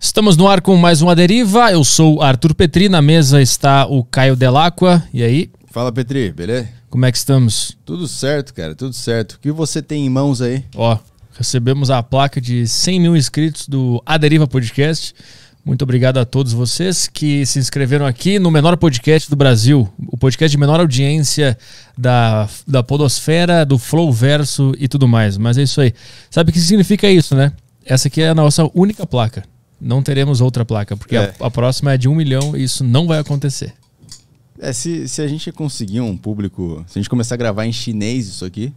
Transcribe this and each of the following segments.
Estamos no ar com mais uma deriva. Eu sou Arthur Petri, na mesa está o Caio Delacqua. E aí? Fala, Petri, beleza? Como é que estamos? Tudo certo, cara, tudo certo. O que você tem em mãos aí? Ó, recebemos a placa de 100 mil inscritos do A Deriva Podcast. Muito obrigado a todos vocês que se inscreveram aqui no menor podcast do Brasil, o podcast de menor audiência da, da Podosfera, do Flow Verso e tudo mais. Mas é isso aí. Sabe o que significa isso, né? Essa aqui é a nossa única placa. Não teremos outra placa, porque É. a, a próxima é de um milhão e isso não vai acontecer. É, se, se a gente conseguir um público, se a gente começar a gravar em chinês isso aqui,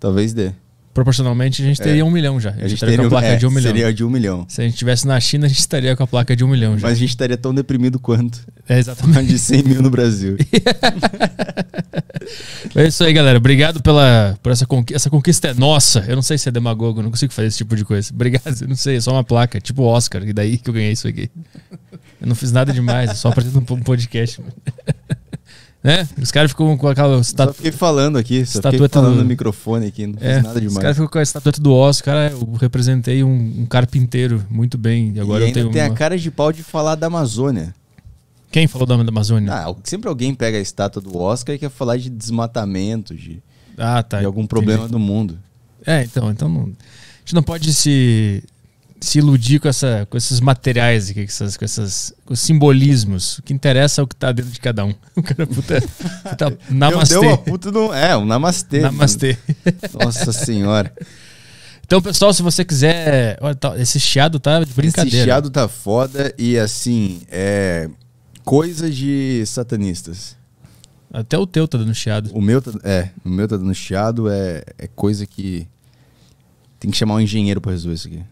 talvez dê. Proporcionalmente, a gente teria um milhão já. A gente, estaria com a placa é, de um milhão. Seria de um milhão. Se a gente estivesse na China, a gente estaria com a placa de um milhão já. Mas a gente estaria tão deprimido quanto É exatamente. a de 100 mil no Brasil. É isso aí, galera. Obrigado pela, por essa conquista. Essa conquista é nossa. Eu não sei se é demagogo, não consigo fazer esse tipo de coisa. Obrigado, eu não sei, é só uma placa, tipo Oscar, e daí que eu ganhei isso aqui. Eu não fiz nada demais, eu só apresento um podcast. né? Os caras ficam com aquela Só estatu... fiquei falando aqui, só fiquei Estatueta falando do- no microfone aqui, não fiz É, nada os demais. caras ficam com a estatueta do Oscar. Cara, eu representei um, um carpinteiro muito bem. E agora e eu tenho tem uma... a cara de pau de falar da Amazônia. Quem falou da Amazônia? Ah, sempre alguém pega a estátua do Oscar e quer falar de desmatamento, de, Ah, tá. de algum entendi. problema do mundo. É, então, então não- a gente não pode se, se iludir com, essa, com esses materiais aqui, com, essas, com, essas, com os simbolismos. O que interessa é o que tá dentro de cada um. O cara, puta, puta namastê. Deu, uma puta no... É, um namastê. Namastê. Nossa senhora. Então, pessoal, se você quiser. Olha, tá- esse chiado tá de brincadeira. Esse chiado tá foda e assim, é coisa de satanistas. Até o teu tá dando chiado. O meu tá, é, o meu tá dando chiado, é, é coisa que tem que chamar um engenheiro pra resolver isso aqui.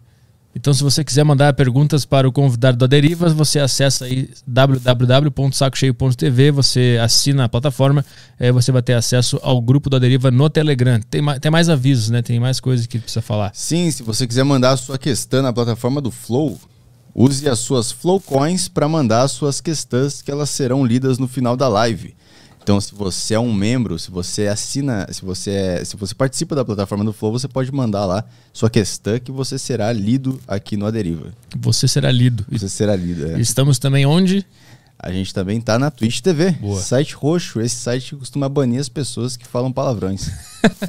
Então, se você quiser mandar perguntas para o convidado da Derivas, você acessa aí www.sacocheio.tv, você assina a plataforma, aí você vai ter acesso ao grupo da Deriva no Telegram. Tem mais, tem mais avisos, né? Tem mais coisas que precisa falar. Sim, se você quiser mandar a sua questão na plataforma do Flow, use as suas Flow Coins para mandar as suas questões que elas serão lidas no final da live. Então, se você é um membro, se você assina, se você é, se você participa da plataforma do Flow, você pode mandar lá sua questão que você será lido aqui no A Deriva. Você será lido. E Você será lido. é. Estamos também onde? A gente também tá na Twitch TV. Boa. Site roxo. Esse site costuma banir as pessoas que falam palavrões.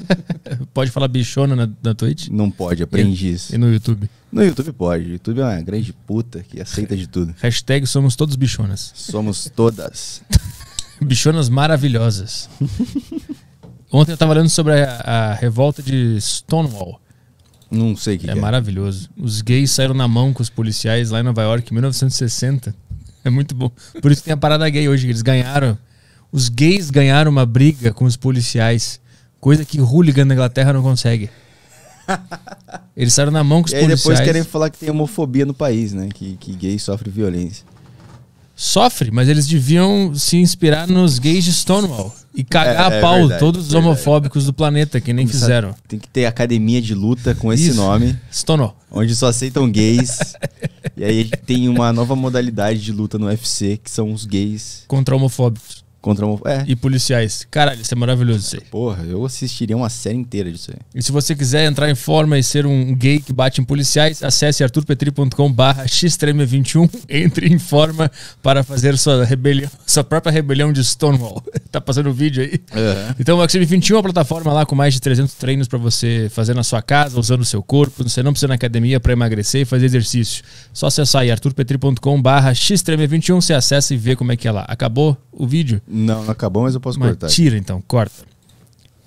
Pode falar bichona na, na Twitch Não pode, aprendi isso. e no YouTube. No YouTube pode. YouTube é uma grande puta que aceita de tudo. Hashtag somos todos bichonas. Somos todas. Bichonas maravilhosas. Ontem eu tava lendo sobre a, a revolta de Stonewall. Não sei o que, É que é. maravilhoso. Os gays saíram na mão com os policiais lá em Nova York em 1960. É muito bom. Por isso tem a parada gay hoje. que Eles ganharam. Os gays ganharam uma briga com os policiais. Coisa que hooligan na Inglaterra não consegue. Eles saíram na mão com os E aí depois policiais. querem falar que tem homofobia no país, né? Que, que gay sofre violência. Sofre, mas eles deviam se inspirar nos gays de Stonewall. E cagar É, é a pau verdade, todos os verdade. homofóbicos do planeta, que nem Começar- fizeram. Tem que ter academia de luta com esse Isso. nome, Stonewall. onde só aceitam gays. e aí tem uma nova modalidade de luta no UFC, que são os gays Contra homofóbicos contra homo... É, e policiais. Caralho, isso é maravilhoso isso aí. porra, eu assistiria uma série inteira disso aí. E se você quiser entrar em forma e ser um gay que bate em policiais, acesse arturpetri.com barra xtreme21, entre em forma para fazer sua rebelião, sua própria rebelião de Stonewall. tá passando o vídeo aí? Então o Maxime 21 é uma plataforma lá com mais de 300 treinos para você fazer na sua casa, usando o seu corpo. Você não precisa ir na academia para emagrecer e fazer exercício. Só acessar aí arturpetri.com barra xtreme21, você acessa e vê como é que é lá. Acabou o vídeo? Não, não acabou, mas eu posso Mas cortar. tira então, corta.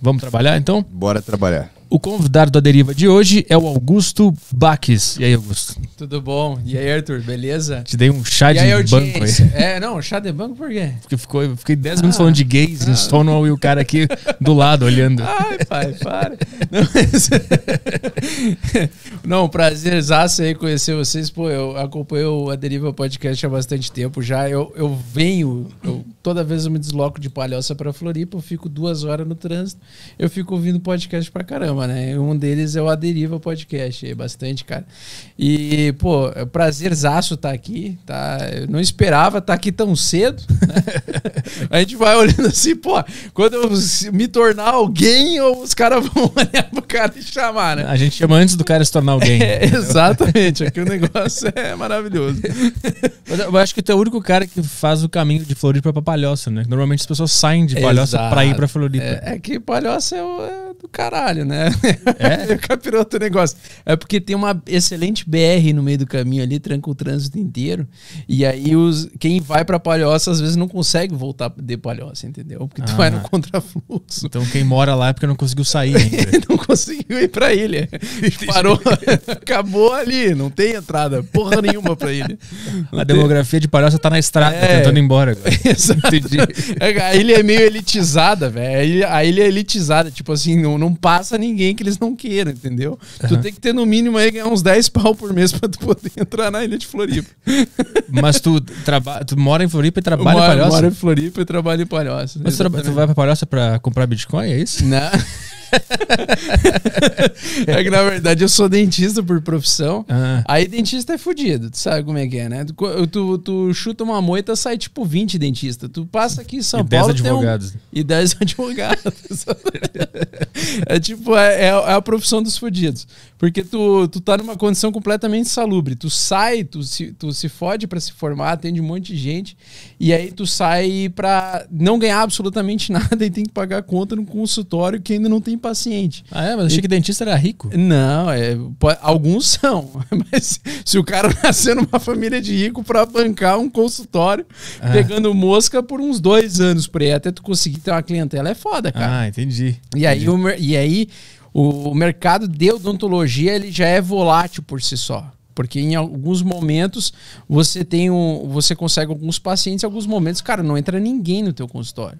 Vamos trabalhar então? Bora trabalhar. O convidado da deriva de hoje é o Augusto Baques. E aí, Augusto? Tudo bom? E aí, Arthur, beleza? Te dei um chá e de aí, banco aí. É, não, chá de banco por quê? Porque ficou, eu fiquei 10 minutos falando de gays em Stonewall e o cara aqui do lado olhando. Ai, pai, para. Não, mas... não prazerzaço aí conhecer vocês. Pô, eu acompanho a Deriva Podcast há bastante tempo já. Eu, eu venho, eu toda vez eu me desloco de Palhoça para Floripa, eu fico duas horas no trânsito, eu fico ouvindo podcast pra caramba, né? Um deles é o Aderiva Podcast, é bastante, cara. E, pô, é um prazerzaço estar aqui, tá? Eu não esperava estar aqui tão cedo, né? A gente vai olhando assim, pô, quando eu me tornar alguém, os caras vão olhar pro cara e chamar, né? A gente chama antes do cara se tornar alguém. É, exatamente, aqui o negócio é maravilhoso. Eu acho que tu é o único cara que faz o caminho de Floripa pra Palhoça, né? Normalmente as pessoas saem de Palhoça Exato. pra ir pra Floripa. É, é que Palhoça é, o- é do caralho, né? É? Capiroto o negócio. É porque tem uma excelente BR no meio do caminho ali, tranca o trânsito inteiro. E aí os, quem vai pra Palhoça às vezes não consegue voltar de Palhoça, entendeu? Porque tu Ah. vai no contrafluxo. Então quem mora lá é porque não conseguiu sair ainda. não conseguiu ir pra ilha. Parou, acabou ali, não tem entrada porra nenhuma pra ilha. A demografia de Palhoça tá na estrada, É. tentando ir embora agora. Exato. É, A ilha é meio elitizada, velho. A ilha, a ilha é elitizada. Tipo assim, não, não passa ninguém que eles não queiram, entendeu? Tu tem que ter no mínimo aí ganhar uns 10 pau por mês pra tu poder entrar na ilha de Floripa. Mas tu, traba... tu mora em Floripa e trabalha em moro, Palhoça? moro em Floripa e trabalho em Palhoça. Mas tu, tu vai pra Palhoça pra comprar Bitcoin, é isso? Não. é que na verdade eu sou dentista por profissão. Ah. Aí dentista é fudido, tu sabe como é que é, né? Tu, tu, tu chuta uma moita, sai tipo 20 dentistas. Tu passa aqui em São E 10 Paulo. tem um- advogados. e 10 advogados. É tipo, é, é, é a profissão dos fudidos. Porque tu, tu tá numa condição completamente insalubre. Tu sai, tu se, tu se fode pra se formar, atende um monte de gente. E aí tu sai pra não ganhar absolutamente nada e tem que pagar a conta num consultório que ainda não tem paciente. Ah, é? Mas achei que dentista era rico. Não, é, alguns são, mas se o cara nascer numa família de rico pra bancar um consultório Ah. pegando mosca por uns dois anos por aí, até tu conseguir ter uma clientela, é foda, cara. Ah, entendi. e, aí, o, e aí o, mercado de odontologia ele já é volátil por si só. Porque em alguns momentos você tem um, você consegue alguns pacientes, em alguns momentos, cara, não entra ninguém no teu consultório.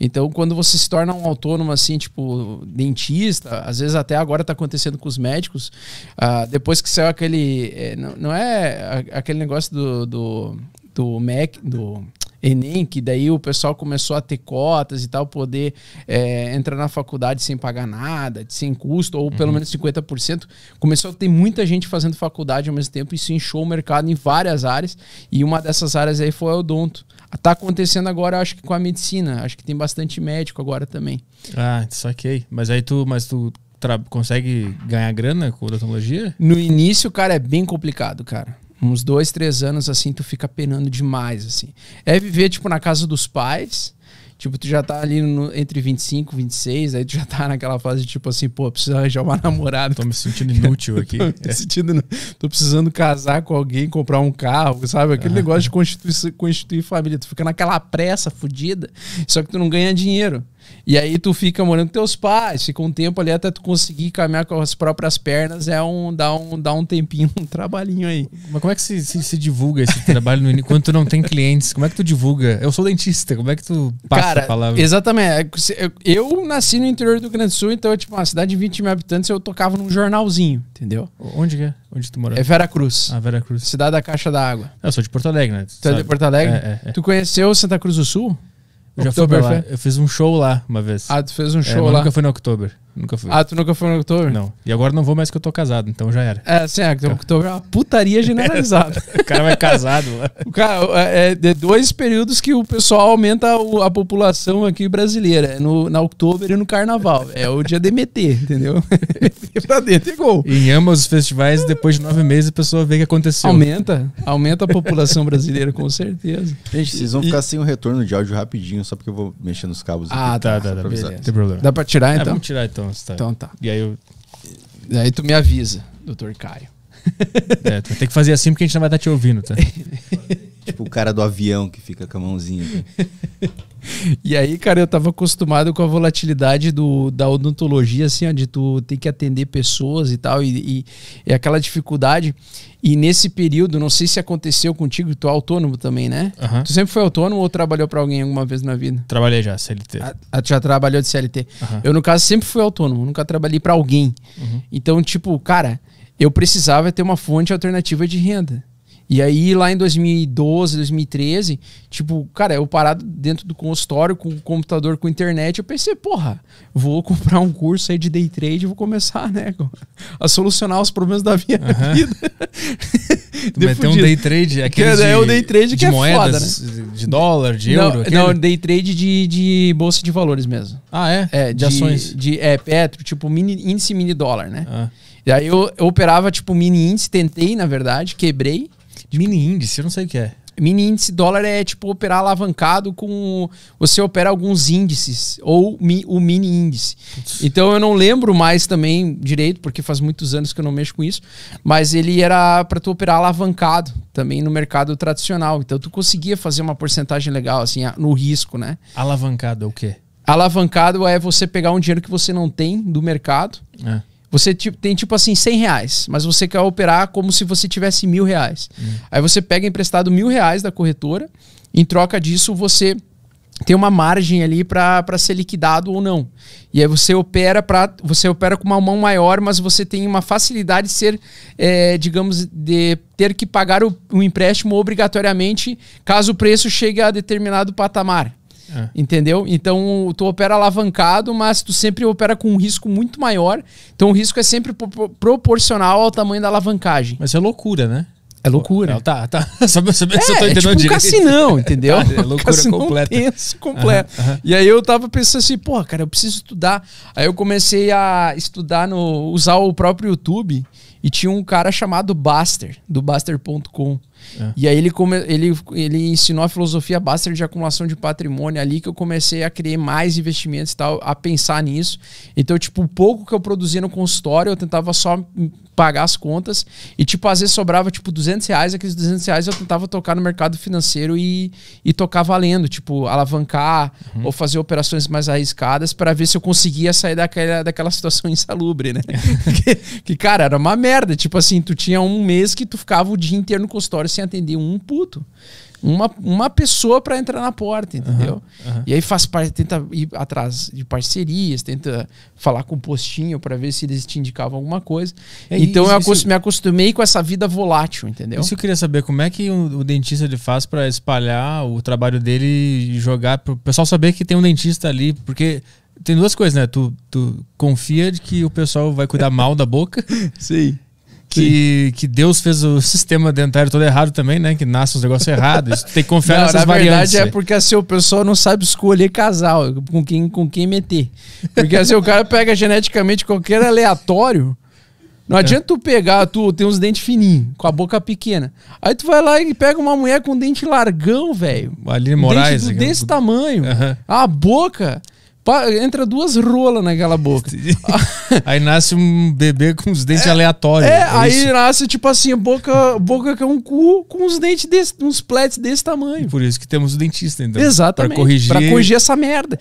Então, quando você se torna um autônomo assim, tipo dentista, às vezes até agora tá acontecendo com os médicos, ah, depois que saiu aquele, é, não, não é aquele negócio do do, do MEC, do Enem, que daí o pessoal começou a ter cotas e tal, poder é, entrar na faculdade sem pagar nada, sem custo, ou pelo menos 50%. Começou a ter muita gente fazendo faculdade ao mesmo tempo, e isso inchou o mercado em várias áreas, e uma dessas áreas aí foi o odonto. Tá acontecendo agora, acho que com a medicina, acho que tem bastante médico agora também. Ah, saquei. Mas aí tu, mas tu consegue ganhar grana com odontologia? No início, cara, é bem complicado, cara. Uns dois, três anos, assim, tu fica penando demais, assim. É viver, tipo, na casa dos pais. Tipo, tu já tá ali no- entre 25 e 26, aí tu já tá naquela fase de, tipo assim, pô, preciso arranjar uma namorada. Tô me sentindo inútil aqui. Tô, me sentindo- tô precisando casar com alguém, comprar um carro, sabe? Aquele negócio de constituir, constituir família. Tu fica naquela pressa fodida, só que tu não ganha dinheiro. E aí tu fica morando com teus pais, fica um tempo ali até tu conseguir caminhar com as próprias pernas, é um dá um, dá um tempinho, um trabalhinho aí. Mas como é que se, se, se divulga esse trabalho no? Quando tu não tem clientes, como é que tu divulga? Eu sou dentista, como é que tu passa Cara, a palavra? exatamente. É eu- nasci no interior do Rio Grande do Sul, então, tipo, uma cidade de 20 mil habitantes, eu tocava num jornalzinho, entendeu? Onde que é? Onde tu mora? É Vera Cruz, Ah, Vera Cruz. cidade da Caixa d'Água. Eu sou de Porto Alegre, né? Tu é de? Porto Alegre? É, é, é. Tu conheceu Santa Cruz do Sul? Eu já fui pra lá. Eu fiz um show lá uma vez. Ah, tu fez um É, show mas lá. nunca fui no Oktober. Nunca fui. Ah, tu nunca foi no Oktober? Não. E agora não vou mais que eu tô casado, então já era. É, sim, é, o Oktober é uma putaria generalizada. O cara vai casado lá. O cara, é é de dois períodos que o pessoal aumenta o- a população aqui brasileira. É no, na Oktober e no Carnaval. É o dia de meter, entendeu? E pra dentro é gol. Em ambos os festivais, depois de nove meses, a pessoa vê o que aconteceu. Aumenta, aumenta a população brasileira, com certeza. Gente, vocês vão ficar sem o retorno de áudio rapidinho, só porque eu vou mexer nos cabos Ah, aqui. Tá, tá, tá, tá. pra avisar. beleza. Não tem problema. Dá pra tirar, É, então? vamos tirar então. Tá. Então tá. E aí eu. Aí tu me avisa, doutor Caio. É, tu vai ter que fazer assim porque a gente não vai estar te ouvindo, tá? Tipo o cara do avião que fica com a mãozinha aqui. E aí, cara, eu tava acostumado com a volatilidade do, da odontologia, assim, ó, de tu ter que atender pessoas e tal, e, e aquela dificuldade. E nesse período, não sei se aconteceu contigo, tu é autônomo também, né? Aham. Tu sempre foi autônomo ou trabalhou pra alguém alguma vez na vida? Trabalhei já, CLT. Ah, ah, tu já trabalhou de CLT. Aham. Eu, no caso, sempre fui autônomo, nunca trabalhei pra alguém. Uhum. Então, tipo, cara, eu precisava ter uma fonte alternativa de renda. E aí, lá em 2012, 2013, tipo, cara, eu parado dentro do consultório com o computador, com internet, eu pensei, porra, vou comprar um curso aí de day trade e vou começar, né, a solucionar os problemas da minha Aham. vida. Tem um day trade, aquele Que de, é o day trade de que é moedas, foda, de dólar, de não, euro. aquele? não, day trade de, de bolsa de valores mesmo. Ah, é? É, de, ações. De, é, Petro, tipo mini, índice mini dólar, né? Ah. E aí eu, eu operava tipo mini índice, tentei, na verdade, quebrei. Mini índice, eu não sei o que é. Mini índice dólar é tipo operar alavancado com. Você opera alguns índices, ou mi- o mini índice. Então eu não lembro mais também direito, porque faz muitos anos que eu não mexo com isso. Mas ele era para tu operar alavancado também no mercado tradicional. Então tu conseguia fazer uma porcentagem legal, assim, no risco, né? Alavancado é o quê? Alavancado é você pegar um dinheiro que você não tem do mercado. É. Você tipo, tem tipo assim 100 reais, mas você quer operar como se você tivesse mil reais. Aí você pega emprestado mil reais da corretora, em troca disso você tem uma margem ali para ser liquidado ou não. E aí você opera para você opera com uma mão maior, mas você tem uma facilidade de ser, é, digamos, de ter que pagar o, o empréstimo obrigatoriamente caso o preço chegue a determinado patamar. É. Entendeu? Então tu opera alavancado, mas tu sempre opera com um risco muito maior. Então o risco é sempre pro- proporcional ao tamanho da alavancagem. Mas é loucura, né? É loucura. Não, tá, tá. Só pra saber se eu tô É, é entendendo tipo um direito. cassinão, entendeu? É loucura Cassinão completa. tenso, completo. Aham, aham. E aí eu tava pensando assim, porra, cara, eu preciso estudar. Aí eu comecei a estudar no usar o próprio YouTube e tinha um cara chamado Baster, do Baster.com. É. E aí ele, come, ele, ele ensinou a filosofia Baster de acumulação de patrimônio ali que eu comecei a criar mais investimentos e tal, a pensar nisso. Então, tipo, o pouco que eu produzia no consultório, eu tentava só pagar as contas e, tipo, às vezes sobrava, tipo, 200 reais, aqueles 200 reais eu tentava tocar no mercado financeiro e, e tocar valendo, tipo, alavancar ou fazer operações mais arriscadas para ver se eu conseguia sair daquela, daquela situação insalubre, né? que, que, cara, era uma merda. Tipo assim, tu tinha um mês que tu ficava o dia inteiro no consultório sem atender um puto. Uma, uma pessoa para entrar na porta, entendeu? E aí faz parte, tenta ir atrás de parcerias, tenta falar com o postinho para ver se eles te indicavam alguma coisa. É, então isso- eu acos- isso- me acostumei com essa vida volátil, entendeu? Isso eu queria saber, como é que o, o dentista ele faz pra espalhar o trabalho dele e jogar pro pessoal saber que tem um dentista ali, porque tem duas coisas, né? Tu, tu confia de que o pessoal vai cuidar mal da boca, Sim. Que, que Deus fez o sistema dentário todo errado também, né? Que nasce os negócios errados. Tem que confiar Não, nessas na variantes. verdade é porque assim, o pessoal não sabe escolher casal, com quem, com quem meter. Porque assim, o cara pega geneticamente qualquer aleatório. Não adianta tu pegar, tu tem uns dentes fininhos, com a boca pequena. Aí tu vai lá e pega uma mulher com um dente largão, velho. Aline Um Moraes. dente do- desse tamanho. Aham. A boca. Entra duas rolas naquela boca. Aí nasce um bebê com os dentes aleatórios. É, aí isso. nasce tipo assim, boca, boca que é um cu com uns dentes desse, uns plets desse tamanho. Por isso que temos o dentista, então. Exatamente. Pra corrigir. Pra corrigir essa merda.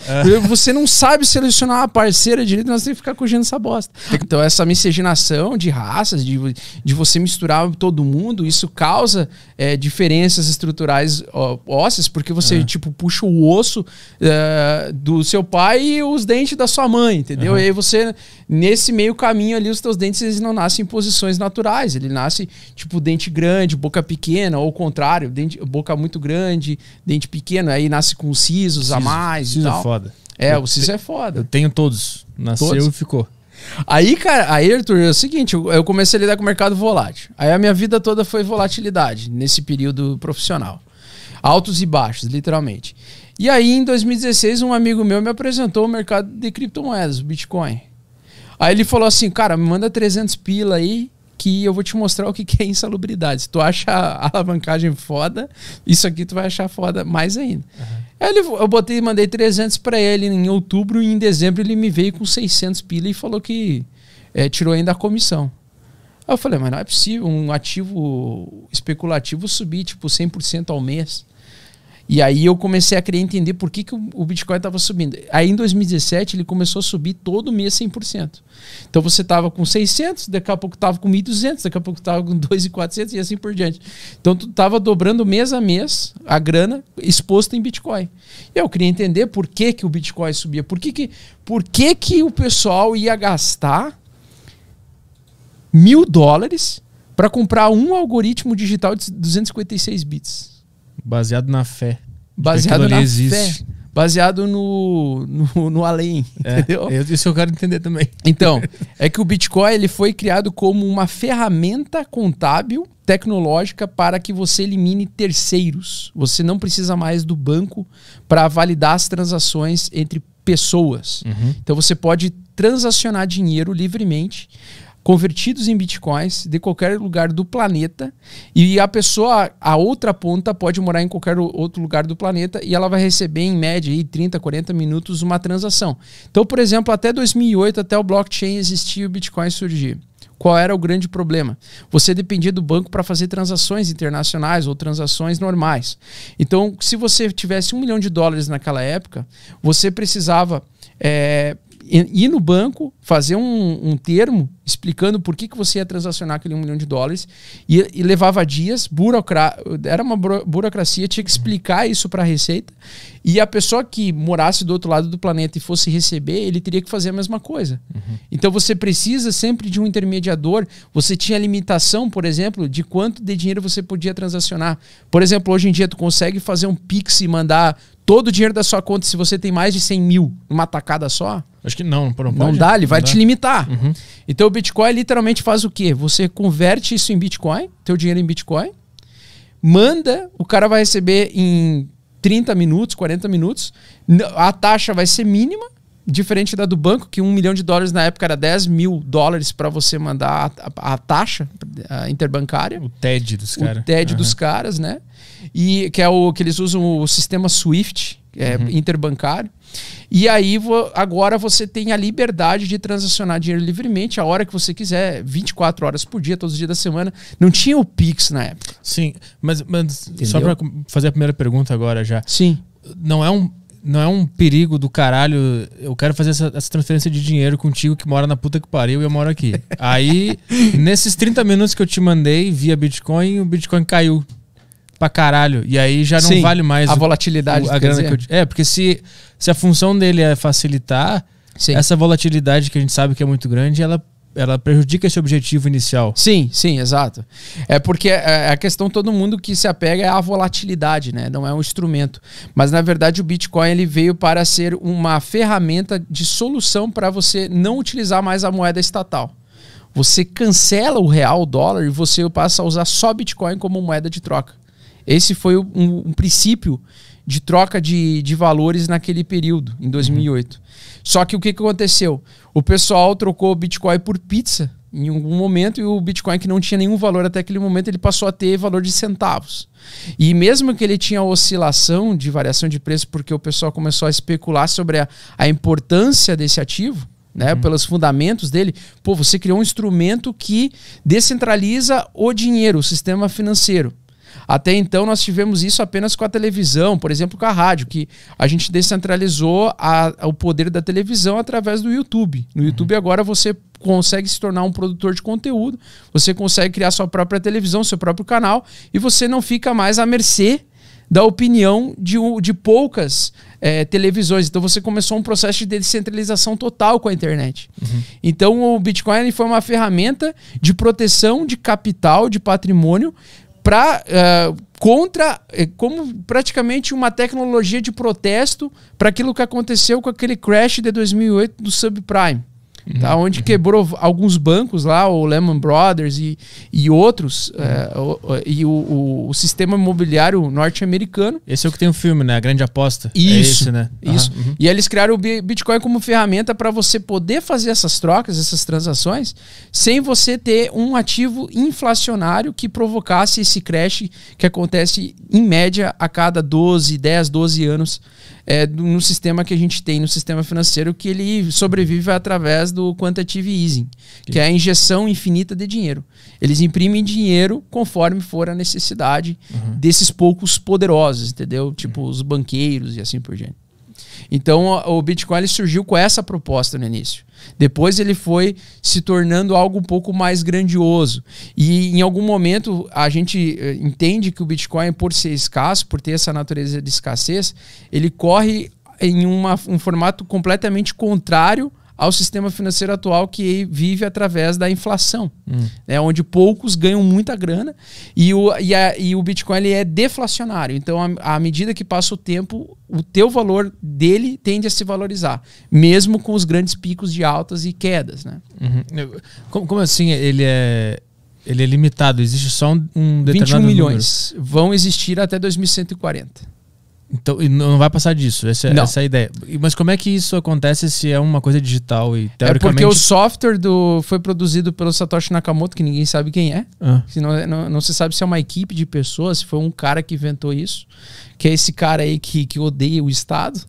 Você não sabe selecionar uma parceira direito, nós temos que ficar corrigindo essa bosta. Então, essa miscigenação de raças, de, de você misturar todo mundo, isso causa é, diferenças estruturais ó, ósseas, porque você, tipo, puxa o osso é, do seu pai e os dentes da sua mãe, entendeu? E aí você, nesse meio caminho ali, os teus dentes eles não nascem em posições naturais. Ele nasce, tipo, dente grande, boca pequena, ou o contrário, dente, boca muito grande, dente pequeno, aí nasce com sisos a Siso- mais siso e é tal. foda. É, Eu o siso te- é foda. Eu tenho todos. Nasceu Todos? e ficou. Aí, cara, aí, Arthur, é o seguinte, eu, eu comecei a lidar com o mercado volátil. Aí a minha vida toda foi volatilidade nesse período profissional. Altos e baixos, literalmente. E aí, em 2016, um amigo meu me apresentou o mercado de criptomoedas, o Bitcoin. Aí ele falou assim, cara, me manda 300 pila aí que eu vou te mostrar o que que é insalubridade. Se tu acha a alavancagem foda, isso aqui tu vai achar foda mais ainda. Aí ele, eu botei e mandei 300 para ele em outubro e em dezembro ele me veio com 600 pila e falou que eh, tirou ainda a comissão. Aí eu falei, mas não é possível um ativo especulativo subir tipo 100% ao mês. E aí eu comecei a querer entender por que, que o Bitcoin estava subindo. Aí em 2017 ele começou a subir todo mês 100%. Então você estava com 600, daqui a pouco estava com 1.200, daqui a pouco estava com 2.400 e assim por diante. Então tu estava dobrando mês a mês a grana exposta em Bitcoin. E eu queria entender por que, que o Bitcoin subia. Por que, que, por que, que o pessoal ia gastar mil dólares para comprar um algoritmo digital de 256 bits. Baseado na fé. Baseado na fé. Baseado no, no, no além, é, entendeu? Isso eu quero entender também. Então, é que o Bitcoin ele foi criado como uma ferramenta contábil tecnológica para que você elimine terceiros. Você não precisa mais do banco para validar as transações entre pessoas. Uhum. Então você pode transacionar dinheiro livremente convertidos em bitcoins de qualquer lugar do planeta e a pessoa, a outra ponta, pode morar em qualquer outro lugar do planeta e ela vai receber em média aí 30, 40 minutos uma transação. Então, por exemplo, até 2008, até o blockchain existir, o bitcoin surgir. Qual era o grande problema? Você dependia do banco para fazer transações internacionais ou transações normais. Então, se você tivesse um milhão de dólares naquela época, você precisava é, ir no banco, fazer um, um, termo explicando por que, que você ia transacionar aquele um milhão de dólares e, e levava dias, burocra era uma burocracia, tinha que explicar isso para a Receita e a pessoa que morasse do outro lado do planeta e fosse receber, ele teria que fazer a mesma coisa. Uhum. Então você precisa sempre de um intermediador. Você tinha limitação, por exemplo, de quanto de dinheiro você podia transacionar. Por exemplo, hoje em dia tu consegue fazer um Pix e mandar todo o dinheiro da sua conta se você tem mais de 100 mil numa tacada só? Acho que não, não, não dá, ele não vai dá. te limitar. Uhum. Então o Bitcoin literalmente faz o quê? Você converte isso em Bitcoin, teu dinheiro em Bitcoin, manda, o cara vai receber em 30 minutos, 40 minutos, a taxa vai ser mínima, diferente da do banco, que um milhão de dólares na época era 10 mil dólares para você mandar a, a, a, taxa a interbancária. O TED dos caras. O TED uhum. dos caras, né? E que é o que eles usam o sistema SWIFT, é, uhum. interbancário. E aí agora você tem a liberdade de transacionar dinheiro livremente a hora que você quiser, 24 horas por dia, todos os dias da semana. Não tinha o Pix na época. Sim, mas, mas só para fazer a primeira pergunta agora já. Sim. Não é um não é um perigo do caralho. Eu quero fazer essa, essa, transferência de dinheiro contigo que mora na puta que pariu e eu moro aqui. Aí, nesses 30 minutos que eu te mandei via Bitcoin, o Bitcoin caiu pra caralho. E aí já não Sim, vale mais a o, volatilidade. O, a grana que eu, é, porque se, se a função dele é facilitar, Sim. essa volatilidade que a gente sabe que é muito grande, ela ela prejudica esse objetivo inicial. Sim, sim, exato. É porque é, é a questão todo mundo que se apega é a volatilidade, né? Não é um instrumento. Mas na verdade o Bitcoin ele veio para ser uma ferramenta de solução para você não utilizar mais a moeda estatal. Você cancela o real, o dólar e você passa a usar só Bitcoin como moeda de troca. Esse foi um, um princípio de troca de, de valores naquele período, em 2008. Uhum. Só que o que, que aconteceu? O pessoal trocou o Bitcoin por pizza em algum momento e o Bitcoin que não tinha nenhum valor até aquele momento ele passou a ter valor de centavos. E mesmo que ele tinha oscilação de variação de preço porque o pessoal começou a especular sobre a, a importância desse ativo, né, uhum. pelos fundamentos dele, pô, você criou um instrumento que descentraliza o dinheiro, o sistema financeiro. Até então nós tivemos isso apenas com a televisão, por exemplo, com a rádio, que a gente descentralizou a, o poder da televisão através do YouTube. No YouTube agora você consegue se tornar um produtor de conteúdo, você consegue criar sua própria televisão, seu próprio canal e você não fica mais à mercê da opinião de, de poucas é, televisões. Então você começou um processo de descentralização total com a internet. Uhum. Então o Bitcoin foi uma ferramenta de proteção de capital, de patrimônio, para uh, eh, contra eh, como praticamente uma tecnologia de protesto para aquilo que aconteceu com aquele crash de 2008 do subprime. Uhum. Tá, onde uhum. quebrou alguns bancos lá, o Lehman Brothers e, e outros, uhum. é, o, e o, o, o, sistema imobiliário norte-americano. Esse é o que tem o filme, né? A grande aposta. É isso, é esse, né? Isso. Uhum. E eles criaram o Bitcoin como ferramenta para você poder fazer essas trocas, essas transações, sem você ter um ativo inflacionário que provocasse esse crash que acontece em média a cada 12, 10, 12 anos é, no sistema que a gente tem, no sistema financeiro, que ele sobrevive através do quantitative easing, que é a injeção infinita de dinheiro. Eles imprimem dinheiro conforme for a necessidade uhum. desses poucos poderosos, entendeu? Tipo uhum. os banqueiros e assim por diante. Então o Bitcoin surgiu com essa proposta no início. Depois ele foi se tornando algo um pouco mais grandioso. E em algum momento a gente eh, entende que o Bitcoin, por ser escasso, por ter essa natureza de escassez, ele corre em uma, um formato completamente contrário ao sistema financeiro atual que vive através da inflação, hum. né, onde poucos ganham muita grana e o, e, a, e o Bitcoin ele é deflacionário. Então, à medida que passa o tempo, o teu valor dele tende a se valorizar, mesmo com os grandes picos de altas e quedas. Né? Uhum. Como, como assim ele é ele é limitado, existe só um, um determinado 21 milhões número. vão existir até 2140. Então, não vai passar disso, essa, essa é a ideia. Mas como é que isso acontece se é uma coisa digital e teoricamente... É porque o software do, foi produzido pelo Satoshi Nakamoto, que ninguém sabe quem é. Ah. Não, não, não, se sabe se é uma equipe de pessoas, se foi um cara que inventou isso. Que é esse cara aí que, que odeia o Estado.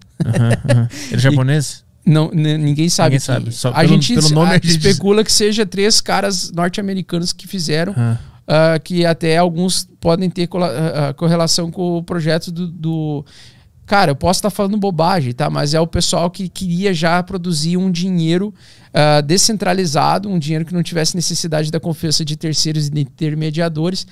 Ele é japonês? Não, ninguém sabe. Ninguém sabe. Só a pelo, gente pelo nome a, a gente especula que seja três caras norte-americanos que fizeram uh, que até alguns podem ter uh, correlação com o projeto do, do cara, eu posso estar falando bobagem, tá? Mas é o pessoal que queria já produzir um dinheiro uh, descentralizado, um dinheiro que não tivesse necessidade da confiança de terceiros e intermediadores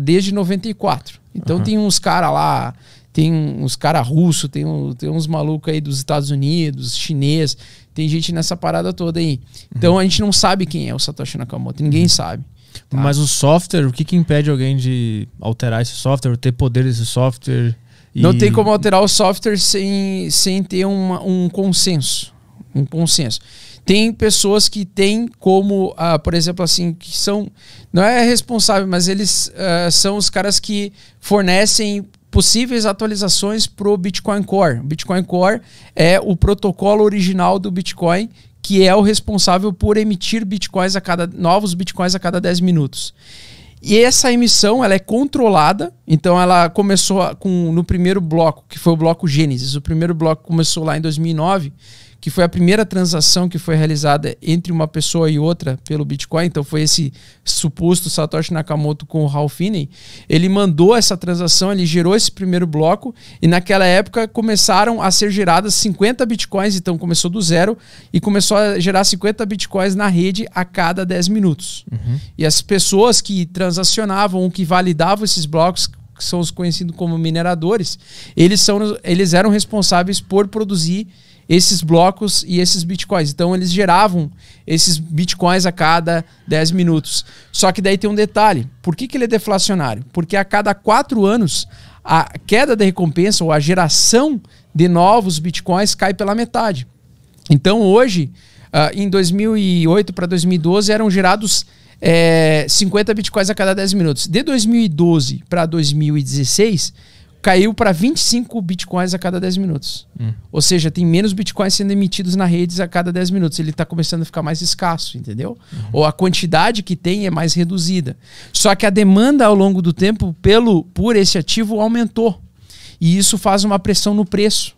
desde 94. Então uhum. tem uns caras lá, tem uns caras russos, tem, um, tem uns malucos aí dos Estados Unidos, chinês, tem gente nessa parada toda aí. Então uhum. a gente não sabe quem é o Satoshi Nakamoto, ninguém uhum. sabe. Tá. Mas o software, o que, que impede alguém de alterar esse software, ter poder desse software? E... Não tem como alterar o software sem, sem ter uma, um consenso. Um consenso. Tem pessoas que têm como, uh, por exemplo, assim, que são. Não é responsável, mas eles uh, são os caras que fornecem possíveis atualizações para o Bitcoin Core. O Bitcoin Core é o protocolo original do Bitcoin que é o responsável por emitir bitcoins a cada novos bitcoins a cada 10 minutos. E essa emissão ela é controlada, então ela começou com no primeiro bloco, que foi o bloco Gênesis. O primeiro bloco começou lá em 2009 que foi a primeira transação que foi realizada entre uma pessoa e outra pelo Bitcoin, então foi esse suposto Satoshi Nakamoto com o Ralph Finney, ele mandou essa transação, ele gerou esse primeiro bloco e naquela época começaram a ser geradas 50 Bitcoins, então começou do zero e começou a gerar 50 Bitcoins na rede a cada 10 minutos. Uhum. E as pessoas que transacionavam, que validavam esses blocos, que são os conhecidos como mineradores, eles, são, eles eram responsáveis por produzir esses blocos e esses bitcoins. Então eles geravam esses bitcoins a cada 10 minutos. Só que daí tem um detalhe: por que, que ele é deflacionário? Porque a cada quatro anos a queda da recompensa ou a geração de novos bitcoins cai pela metade. Então hoje, uh, em 2008 para 2012, eram gerados é, 50 bitcoins a cada 10 minutos. De 2012 para 2016 caiu para 25 bitcoins a cada 10 minutos. Hum. Ou seja, tem menos bitcoins sendo emitidos na rede a cada 10 minutos. Ele está começando a ficar mais escasso, entendeu? Uhum. Ou a quantidade que tem é mais reduzida. Só que a demanda ao longo do tempo pelo por esse ativo aumentou. E isso faz uma pressão no preço.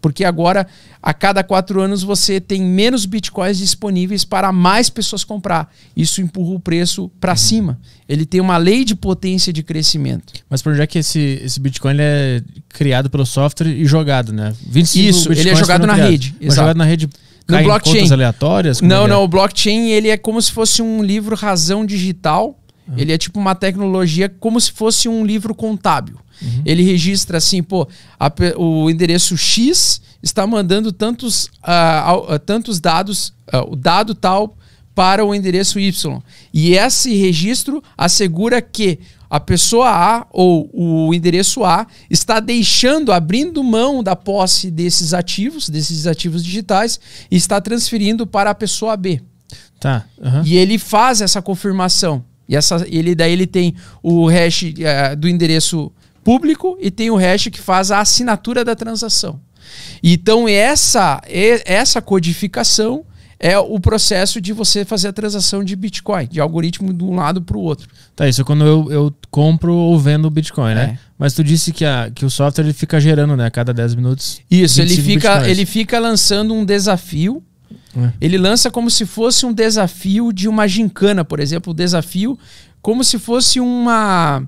Porque agora, a cada quatro anos, você tem menos bitcoins disponíveis para mais pessoas comprar. Isso empurra o preço para uhum. cima. Ele tem uma lei de potência de crescimento. Mas por onde é que esse, esse Bitcoin é criado pelo software e jogado, né? 25 Isso, ele é jogado na criados. rede. Mas jogado na rede no blockchain. aleatórias? Não, é? não. O blockchain ele é como se fosse um livro razão digital. Uhum. Ele é tipo uma tecnologia como se fosse um livro contábil. Uhum. Ele registra assim, pô, a, o endereço X está mandando tantos, uh, tantos dados, uh, o dado tal para o endereço Y. E esse registro assegura que a pessoa A ou o endereço A está deixando, abrindo mão da posse desses ativos, desses ativos digitais, e está transferindo para a pessoa B. Tá. Uhum. E ele faz essa confirmação. E essa, ele daí ele tem o hash uh, do endereço público e tem o hash que faz a assinatura da transação. Então essa essa codificação é o processo de você fazer a transação de Bitcoin, de algoritmo de um lado para o outro. Tá, isso é quando eu, eu compro ou vendo Bitcoin, né? É. Mas tu disse que, a, que o software ele fica gerando, né? A cada 10 minutos. Isso, ele fica, ele fica lançando um desafio. É. Ele lança como se fosse um desafio de uma gincana, por exemplo. O desafio como se fosse uma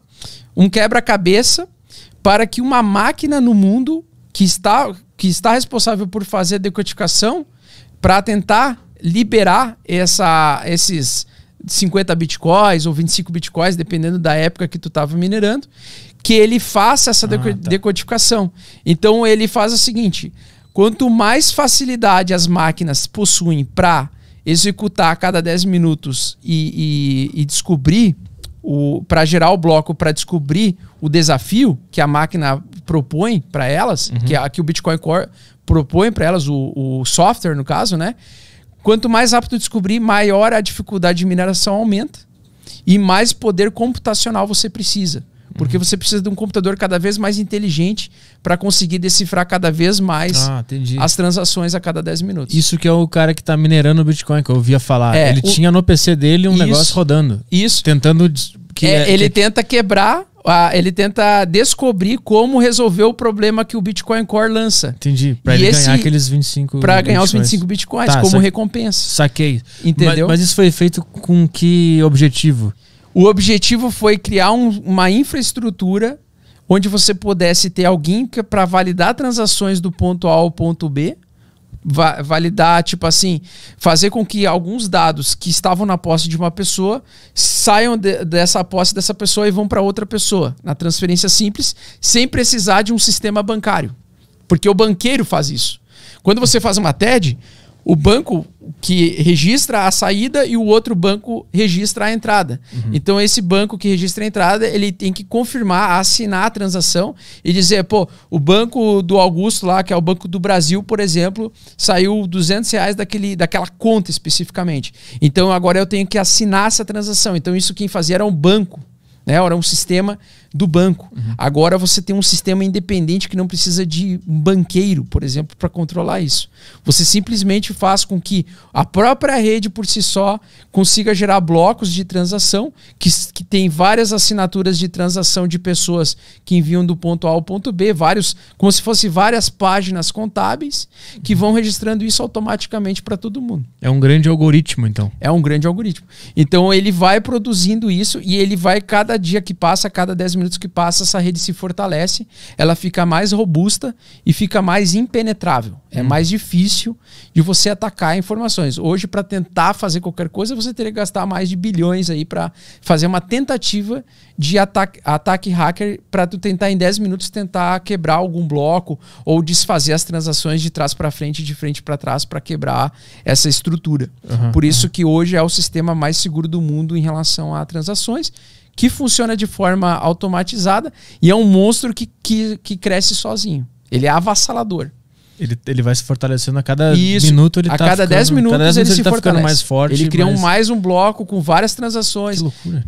um quebra-cabeça para que uma máquina no mundo que está, que está responsável por fazer a decodificação para tentar liberar essa, esses 50 bitcoins ou 25 bitcoins, dependendo da época que tu estava minerando, que ele faça essa ah, tá. decodificação. Então ele faz o seguinte: Quanto mais facilidade as máquinas possuem para executar a cada 10 minutos e, e, e descobrir, para gerar o bloco, para descobrir o desafio que a máquina propõe para elas, uhum. que, a, que o Bitcoin Core propõe para elas, o, o software no caso, né? Quanto mais rápido descobrir, maior a dificuldade de mineração aumenta e mais poder computacional você precisa. Porque uhum. você precisa de um computador cada vez mais inteligente para conseguir decifrar cada vez mais ah, as transações a cada 10 minutos. Isso que é o cara que está minerando o Bitcoin, que eu ouvia falar. É, ele o... tinha no PC dele um isso, negócio rodando. Isso. Tentando. Que é, é, ele que... tenta quebrar ah, ele tenta descobrir como resolver o problema que o Bitcoin Core lança. Entendi. Para ele esse, ganhar aqueles 25 Para ganhar os 25 Bitcoins tá, como recompensa. Saquei. Entendeu? Mas, mas, isso foi feito com que objetivo? O objetivo foi criar um, uma infraestrutura onde você pudesse ter alguém para validar transações do ponto A ao ponto B va validar, tipo assim, fazer com que alguns dados que estavam na posse de uma pessoa saiam de, dessa posse dessa pessoa e vão para outra pessoa, na transferência simples, sem precisar de um sistema bancário. Porque o banqueiro faz isso. Quando você faz uma TED, o banco que registra a saída e o outro banco registra a entrada. Uhum. Então esse banco que registra a entrada, ele tem que confirmar, assinar a transação e dizer, pô, o banco do Augusto lá, que é o Banco do Brasil, por exemplo, saiu 200 reais daquele, daquela conta especificamente. Então agora eu tenho que assinar essa transação. Então isso quem fazia era um banco, né? Era um sistema do banco. Uhum. Agora você tem um sistema independente que não precisa de um banqueiro, por exemplo, para controlar isso. Você simplesmente faz com que a própria rede por si só consiga gerar blocos de transação que, que tem várias assinaturas de transação de pessoas que enviam do ponto A ao ponto B, vários, como se fosse várias páginas contábeis que vão registrando isso automaticamente para todo mundo. É um grande algoritmo, então. É um grande algoritmo. Então ele vai produzindo isso e ele vai cada dia que passa, cada 10 minutos que passa, essa rede se fortalece, ela fica mais robusta e fica mais impenetrável. É hum. mais difícil de você atacar informações. Hoje, para tentar fazer qualquer coisa, você teria que gastar mais de bilhões aí para fazer uma tentativa de ataque, ataque hacker para tu tentar em 10 minutos tentar quebrar algum bloco ou desfazer as transações de trás para frente e de frente para trás para quebrar essa estrutura. Uhum, Por isso uhum. que hoje é o sistema mais seguro do mundo em relação a transações que funciona de forma automatizada e é um monstro que, que, que cresce sozinho. Ele é avassalador. Ele, ele vai se fortalecendo a cada Isso. minuto. Ele a tá cada 10 minutos cada 10 ele, ele se tá fortalece. mais forte. Ele cria mais... Um, mais um bloco com várias transações,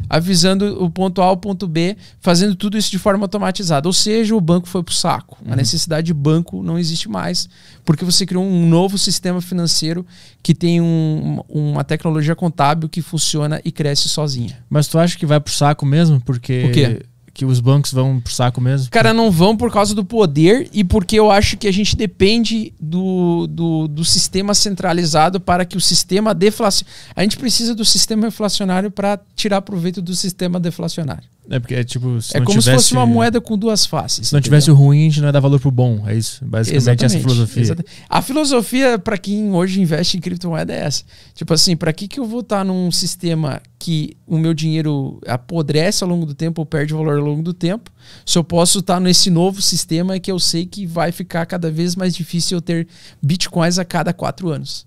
avisando o ponto A ao ponto B, fazendo tudo isso de forma automatizada. Ou seja, o banco foi para o saco. Uhum. A necessidade de banco não existe mais, porque você criou um novo sistema financeiro que tem um, uma tecnologia contábil que funciona e cresce sozinha. Mas tu acha que vai para o saco mesmo? Porque... O quê? Que os bancos vão pro saco mesmo? Cara, não vão por causa do poder e porque eu acho que a gente depende do, do, do sistema centralizado para que o sistema deflacionário. A gente precisa do sistema inflacionário para tirar proveito do sistema deflacionário. É porque é tipo. é como tivesse, se fosse uma moeda com duas faces. Se não tivesse o ruim, a gente não ia dar valor pro bom. É isso. Basicamente exatamente, essa filosofia. Exatamente. A filosofia, para quem hoje investe em criptomoeda, é essa. Tipo assim, para que, que eu vou estar num sistema que o meu dinheiro apodrece ao longo do tempo ou perde valor ao longo do tempo? Se eu posso estar nesse novo sistema que eu sei que vai ficar cada vez mais difícil eu ter bitcoins a cada quatro anos.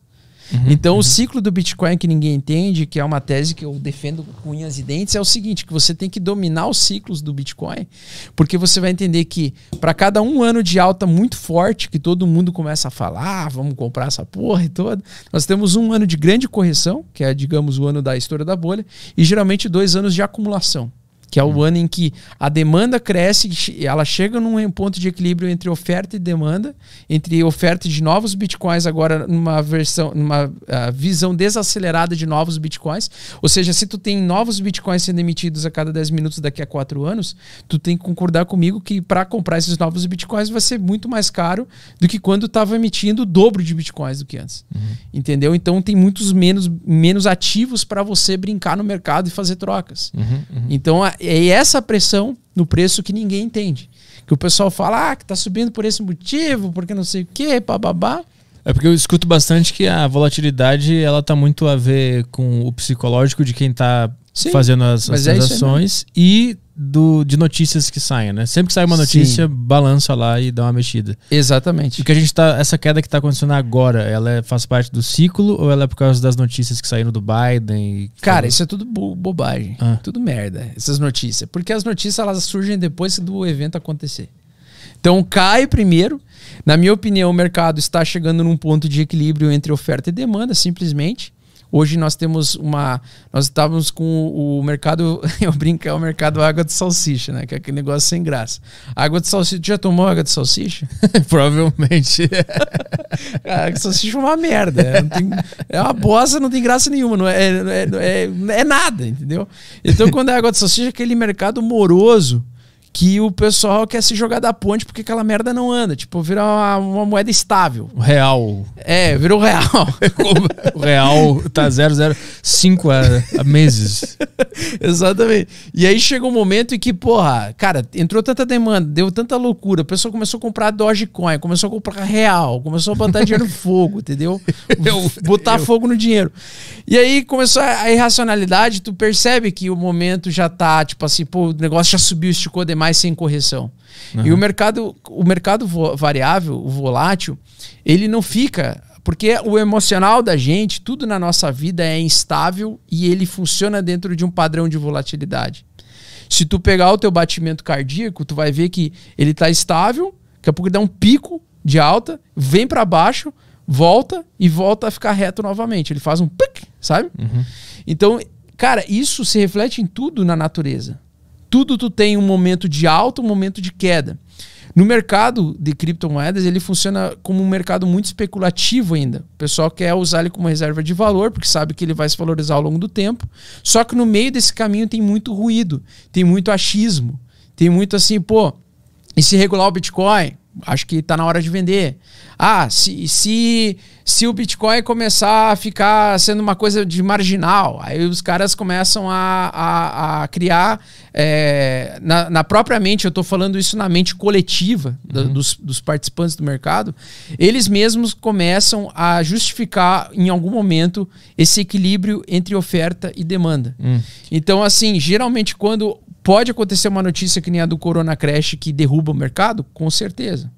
Uhum, então, uhum. o ciclo do Bitcoin que ninguém entende, que é uma tese que eu defendo com unhas e dentes, é o seguinte: que você tem que dominar os ciclos do Bitcoin, porque você vai entender que para cada um ano de alta muito forte, que todo mundo começa a falar, ah, vamos comprar essa porra e toda, nós temos um ano de grande correção, que é, digamos, o ano da história da bolha, e geralmente dois anos de acumulação que é o hum. ano em que a demanda cresce, ela chega num ponto de equilíbrio entre oferta e demanda, entre oferta de novos bitcoins agora numa versão, numa uh, visão desacelerada de novos bitcoins. Ou seja, se tu tem novos bitcoins sendo emitidos a cada 10 minutos daqui a 4 anos, tu tem que concordar comigo que para comprar esses novos bitcoins vai ser muito mais caro do que quando estava emitindo o dobro de bitcoins do que antes. Uhum. Entendeu? Então tem muitos menos, menos ativos para você brincar no mercado e fazer trocas. Uhum, uhum. Então é essa pressão no preço que ninguém entende. Que o pessoal fala, ah, que tá subindo por esse motivo, porque não sei o quê, bababá. É porque eu escuto bastante que a volatilidade ela tá muito a ver com o psicológico de quem tá Sim, fazendo as, as é transações e do, de notícias que saem, né? Sempre que sai uma notícia, Sim. balança lá e dá uma mexida. Exatamente. E que a gente tá. Essa queda que tá acontecendo agora, ela é- faz parte do ciclo ou ela é por causa das notícias que saíram do Biden? Cara, isso é tudo bo- bobagem. Ah. Tudo merda, essas notícias. Porque as notícias elas surgem depois do evento acontecer. Então cai primeiro. Na minha opinião, o mercado está chegando num ponto de equilíbrio entre oferta e demanda, simplesmente. Hoje nós temos uma. Nós estávamos com o mercado. Eu brinco, é o mercado água de salsicha, né? Que é aquele negócio sem graça. Água de salsicha. Já tomou água de salsicha? Provavelmente. Água de salsicha é uma merda. É, tem- é uma bosta, não tem graça nenhuma. Não é, é, é, é nada, entendeu? Então, quando é água de salsicha, é aquele mercado moroso que o pessoal quer se jogar da ponte porque aquela merda não anda. Tipo, vira uma, uma moeda estável. real. É, virou real. o real tá 005 há, há meses. Exatamente. E aí chegou um momento em que, porra, cara, entrou tanta demanda, deu tanta loucura, a pessoa começou a comprar Dogecoin, começou a comprar real, começou a botar dinheiro no fogo, entendeu? Eu- botar eu- fogo no dinheiro. E aí começou a a irracionalidade, tu percebe que o momento já tá, tipo assim, pô, o negócio já subiu, esticou demais sem correção. E o mercado, o mercado variável, o volátil, ele não fica porque o emocional da gente, tudo na nossa vida é instável e ele funciona dentro de um padrão de volatilidade. Se tu pegar o teu batimento cardíaco, tu vai ver que ele tá estável, daqui a pouco dá um pico de alta, vem para baixo, volta e volta a ficar reto novamente. Ele faz um pic, sabe? Então, cara, isso se reflete em tudo na natureza. Tudo tu tem um momento de alta, um momento de queda. No mercado de criptomoedas, ele funciona como um mercado muito especulativo ainda. O pessoal quer usar ele como reserva de valor, porque sabe que ele vai se valorizar ao longo do tempo. Só que no meio desse caminho tem muito ruído, tem muito achismo, tem muito assim, pô, e se regular o Bitcoin? Acho que está na hora de vender. Ah, se, se, se o Bitcoin começar a ficar sendo uma coisa de marginal, aí os caras começam a, a, a criar. é, na, na própria mente, eu estou falando isso na mente coletiva da- dos, dos participantes do mercado, eles mesmos começam a justificar em algum momento esse equilíbrio entre oferta e demanda. Então, assim, geralmente quando pode acontecer uma notícia que nem a do Corona Crash que derruba o mercado, com certeza.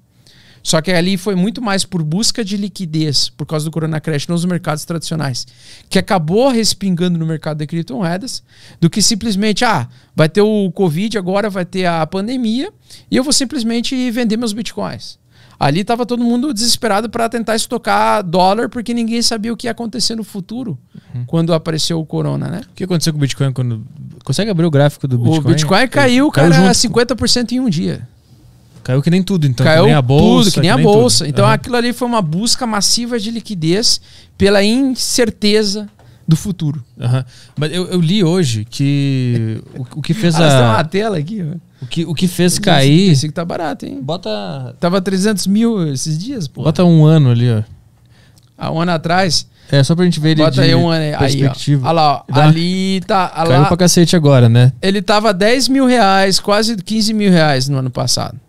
Só que ali foi muito mais por busca de liquidez por causa do Corona Crash nos mercados tradicionais, que acabou respingando no mercado de criptomoedas, do que simplesmente, ah, vai ter o Covid agora, vai ter a pandemia, e eu vou simplesmente vender meus bitcoins. Ali estava todo mundo desesperado para tentar estocar dólar, porque ninguém sabia o que ia acontecer no futuro, quando apareceu o Corona, né? O que aconteceu com o Bitcoin quando. Consegue abrir o gráfico do Bitcoin? O Bitcoin caiu, Caiu cara, junto. 50% em um dia. Caiu que nem tudo, então. Caiu que nem a bolsa. tudo, que nem a tudo. bolsa. Então Aham. aquilo ali foi uma busca massiva de liquidez pela incerteza do futuro. Aham. Mas eu, eu li hoje que o, o que fez Ah, a. tela aqui, ó. O que, o que fez cair. Esse que tá barato, hein? Bota. Tava 300 mil esses dias, pô. Bota um ano ali, ó. Há um ano atrás. É, só pra gente ver ele Bota de aí um ano aí. Aí, ó. perspectiva. Olha lá, ó. Ali tá. olha Caiu lá, pra cacete agora, né? ele tava 10 mil reais, quase 15 mil reais no ano passado.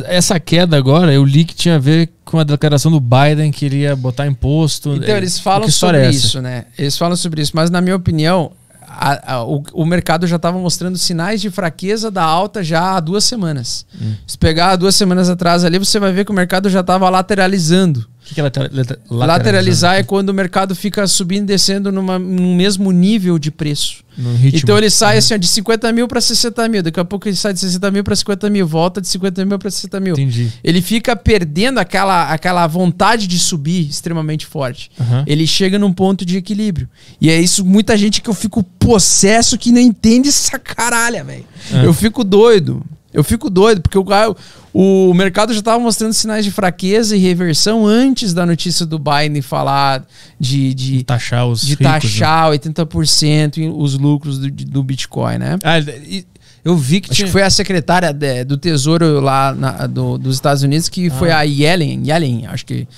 Mas essa queda agora, eu li que tinha a ver com a declaração do Biden que iria botar imposto. Então, É, eles falam sobre é isso, né? Eles falam sobre isso, mas na minha opinião, a- a- o, o mercado já estava mostrando sinais de fraqueza da alta já há duas semanas. Hum. Se pegar duas semanas atrás ali, você vai ver que o mercado já estava lateralizando. O que, que é later- later- Lateralizar é quando o mercado fica subindo e descendo numa, num mesmo nível de preço. Então ele sai assim, ó, de 50 mil para 60 mil. Daqui a pouco ele sai de 60 mil para 50 mil, volta de 50 mil para 60 mil. Entendi. Ele fica perdendo aquela, aquela vontade de subir extremamente forte. Aham. Ele chega num ponto de equilíbrio. E é isso, muita gente que eu fico possesso que não entende essa caralha, velho. É. Eu fico doido. Eu fico doido, porque o, o mercado já estava mostrando sinais de fraqueza e reversão antes da notícia do Biden falar de, de, Taxar os de ricos, né? taxar 80% em- os lucros do, do Bitcoin, né? Ah, e- eu vi que Acho tinha... que foi a secretária de- do Tesouro lá na- do- dos Estados Unidos que foi Ah. a Yellen, Yellen, acho que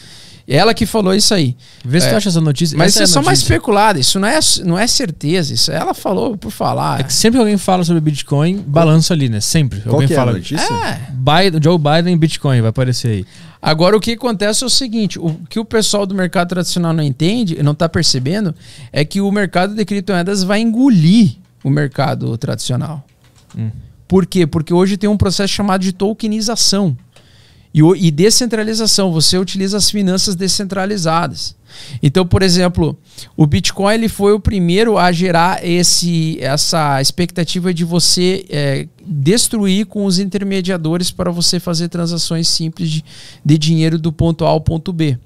ela que falou isso aí. Vê se É. tu acha essa notícia. Mas Essa isso é só mais especulado, isso não é, não é certeza, isso ela falou por falar. É que sempre que alguém fala sobre Bitcoin, balança ali, né? Sempre. Qual alguém que é a fala. notícia? É. Biden, Joe Biden e Bitcoin, vai aparecer aí. Agora o que acontece é o seguinte, o que o pessoal do mercado tradicional não entende, e não está percebendo, é que o mercado de criptomoedas vai engolir o mercado tradicional. Por quê? Porque hoje tem um processo chamado de tokenização e, e descentralização. Você utiliza as finanças descentralizadas. Então, por exemplo, o Bitcoin ele foi o primeiro a gerar esse, essa expectativa de você é, destruir com os intermediadores para você fazer transações simples de, de dinheiro do ponto A ao ponto B.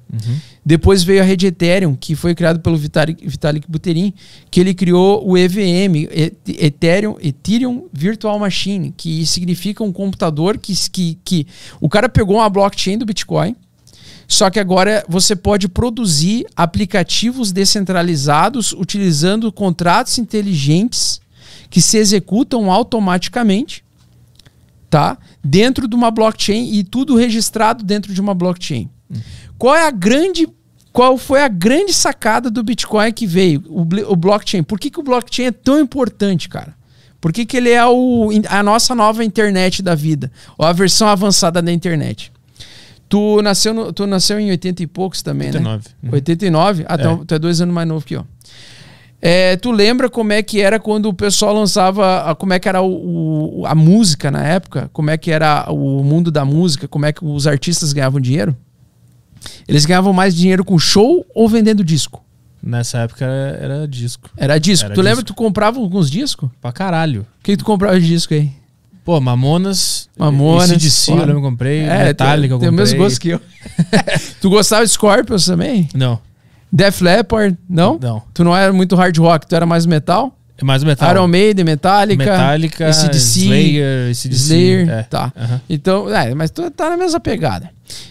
Depois veio a rede Ethereum, que foi criado pelo Vitalik, Vitalik Buterin, que ele criou o EVM, Ethereum, Ethereum Virtual Machine, que significa um computador que, que, que o cara pegou uma blockchain do Bitcoin, só que agora você pode produzir aplicativos descentralizados utilizando contratos inteligentes que se executam automaticamente, tá? Dentro de uma blockchain e tudo registrado dentro de uma blockchain. Qual é a grande qual foi a grande sacada do Bitcoin que veio? O, o blockchain. Por que, que o blockchain é tão importante, cara? Por que, que ele é o, a nossa nova internet da vida? Ou a versão avançada da internet? Tu nasceu, no- tu nasceu em 80 e poucos também, 89. né? 89? Ah, então, tu é dois anos mais novo que eu. É, tu lembra como é que era quando o pessoal lançava, como é que era o, o- a música na época? Como é que era o mundo da música? Como é que os artistas ganhavam dinheiro? Eles ganhavam mais dinheiro com show ou vendendo disco? Nessa época era, era disco. Era disco. Era tu lembra disco. que tu comprava alguns discos? Pra caralho. O que, que tu comprava de disco aí? Pô, Mamonas. Mamonas, CDC, eu lembro comprei. É, Metallica, eu tem comprei. o mesmo gosto que eu. tu gostava de Scorpions também? Não, Def Leppard? Não? não. Tu não era muito hard rock, tu era mais metal? É mais metal. Iron Maiden, Metallica, Metallica, AC/DC, Slayer, AC/DC, Slayer, é. tá. Aham. Então, é, mas tu tá na mesma pegada.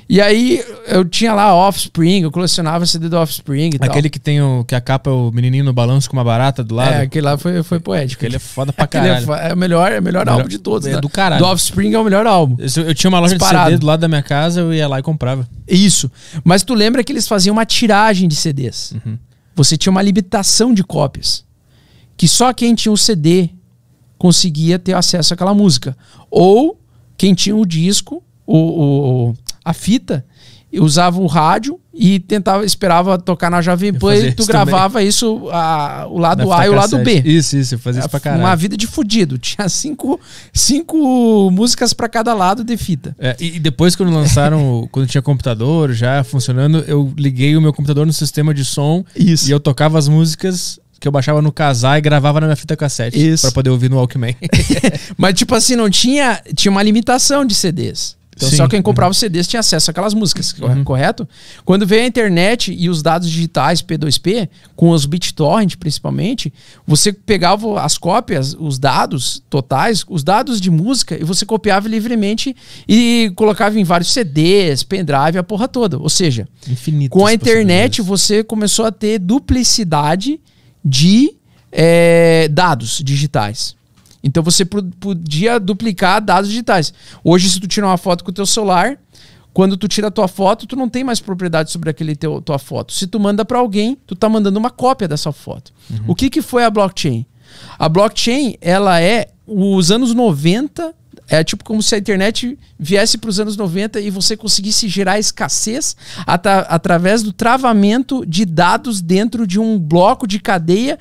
E aí, eu tinha lá Offspring, eu colecionava CD do Offspring e tal. Aquele que tem o. que a capa é o menininho no balanço com uma barata do lado. É, aquele lá foi, foi poético. Aquele é foda pra Aquele é caralho. fo- é, o melhor, é o melhor, Melhor- álbum de todos. é né? do caralho. Do Offspring é o melhor álbum. Eu, eu tinha uma loja Disparado. de CD do lado da minha casa, eu ia lá e comprava. Isso. Mas tu lembra que eles faziam uma tiragem de CDs. Uhum. Você tinha uma limitação de cópias. Que só quem tinha o CD conseguia ter acesso àquela música. Ou quem tinha o disco, o, o- a fita, usava o rádio e tentava esperava tocar na Jovem Pan e tu isso gravava isso, a- o lado A e o lado B. Isso, isso, eu fazia isso pra caralho. Uma vida de fudido. Tinha cinco, cinco músicas pra cada lado de fita. É, e depois, quando lançaram, quando tinha computador já funcionando, eu liguei o meu computador no sistema de som Isso. e eu tocava as músicas que eu baixava no casar e gravava na minha fita cassete Isso. pra poder ouvir no Walkman. Mas, tipo assim, não tinha. Tinha uma limitação de CDs. Então, Sim. só quem comprava os CDs tinha acesso àquelas músicas, Uhum. correto? Quando veio a internet e os dados digitais P2P, com os BitTorrent principalmente, você pegava as cópias, os dados totais, os dados de música, e você copiava livremente e colocava em vários CDs, pendrive, a porra toda. Ou seja, com a internet você começou a ter duplicidade de eh, dados digitais. Então você podia duplicar dados digitais. Hoje, se tu tirar uma foto com o teu celular, quando tu tira a tua foto, tu não tem mais propriedade sobre aquele teu, tua foto. Se tu manda para alguém, tu tá mandando uma cópia dessa foto. O que que foi a blockchain? A blockchain, ela é os anos 90, é tipo como se a internet viesse para os anos 90 e você conseguisse gerar escassez ata- através do travamento de dados dentro de um bloco de cadeia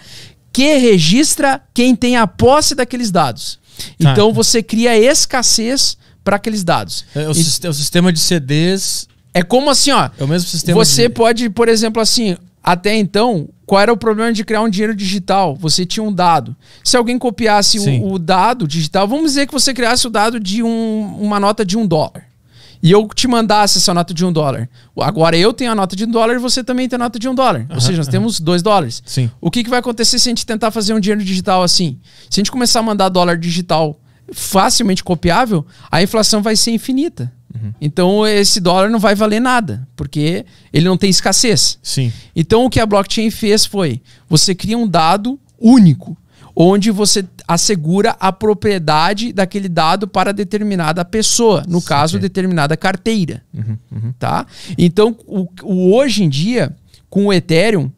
que registra quem tem a posse daqueles dados. Tá. Então você cria escassez para aqueles dados. É o, E- é o sistema de CDs. É como assim, ó. É o mesmo sistema Você de... pode, por exemplo, assim, até então, qual era o problema de criar um dinheiro digital? Você tinha um dado. Se alguém copiasse o, o dado digital, vamos dizer que você criasse o dado de um- uma nota de um dólar. E eu te mandasse essa nota de um dólar. Agora eu tenho a nota de um dólar e você também tem a nota de um dólar. Ou seja, nós temos dois dólares. Sim. O que, que vai acontecer se a gente tentar fazer um dinheiro digital assim? Se a gente começar a mandar dólar digital facilmente copiável, a inflação vai ser infinita. Então esse dólar não vai valer nada, porque ele não tem escassez. Sim. Então o que a blockchain fez foi: você cria um dado único, onde você assegura a propriedade daquele dado para determinada pessoa, no caso, determinada carteira. Tá? Então, o, o hoje em dia, com o Ethereum,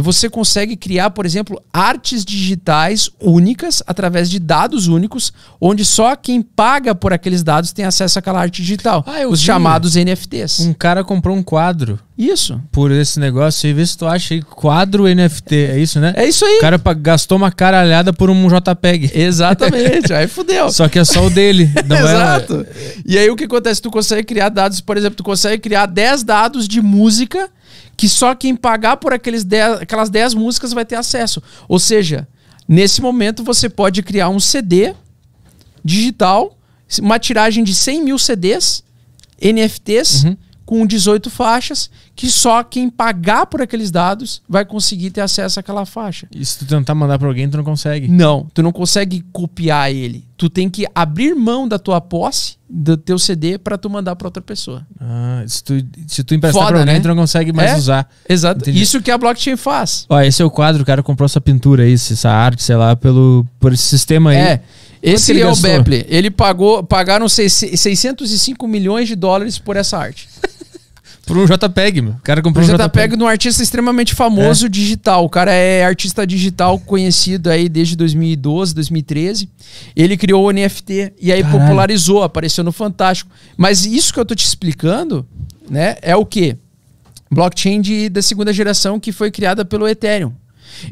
você consegue criar, por exemplo, artes digitais únicas através de dados únicos, onde só quem paga por aqueles dados tem acesso àquela arte digital. Ah, os vi. chamados NFTs. Um cara comprou um quadro Isso. por esse negócio aí, vê se tu acha aí quadro NFT, é isso, né? É isso aí. O cara gastou uma caralhada por um JPEG. Exatamente. aí fudeu. Só que é só o dele. É- Exato. E aí o que acontece? Tu consegue criar dados, por exemplo, tu consegue criar 10 dados de música que só quem pagar por aqueles 10, aquelas 10 músicas vai ter acesso. Ou seja, nesse momento você pode criar um CD digital, uma tiragem de 100 mil CDs, NFTs, com 18 faixas, que só quem pagar por aqueles dados vai conseguir ter acesso àquela faixa. E se tu tentar mandar pra alguém, tu não consegue. Não, tu não consegue copiar ele. Tu tem que abrir mão da tua posse, do teu CD, pra tu mandar pra outra pessoa. Ah, se, tu, se tu emprestar Foda, pra alguém, né? tu não consegue mais É? usar. Exato. Entendi. Isso que a blockchain faz. Ó, esse é o quadro, o cara comprou essa pintura aí, essa arte, sei lá, pelo, por esse sistema aí. É. Esse é o? Beple. Ele pagou, pagaram seis- 605 milhões de dólares por essa arte. Por um JPEG, meu. O cara comprou um JPEG de um artista extremamente famoso digital. O cara é artista digital conhecido aí desde 2012, 2013. Ele criou o NFT e aí Caralho. popularizou, apareceu no Fantástico. Mas isso que eu tô te explicando, né, é o quê? Blockchain de, da segunda geração que foi criada pelo Ethereum.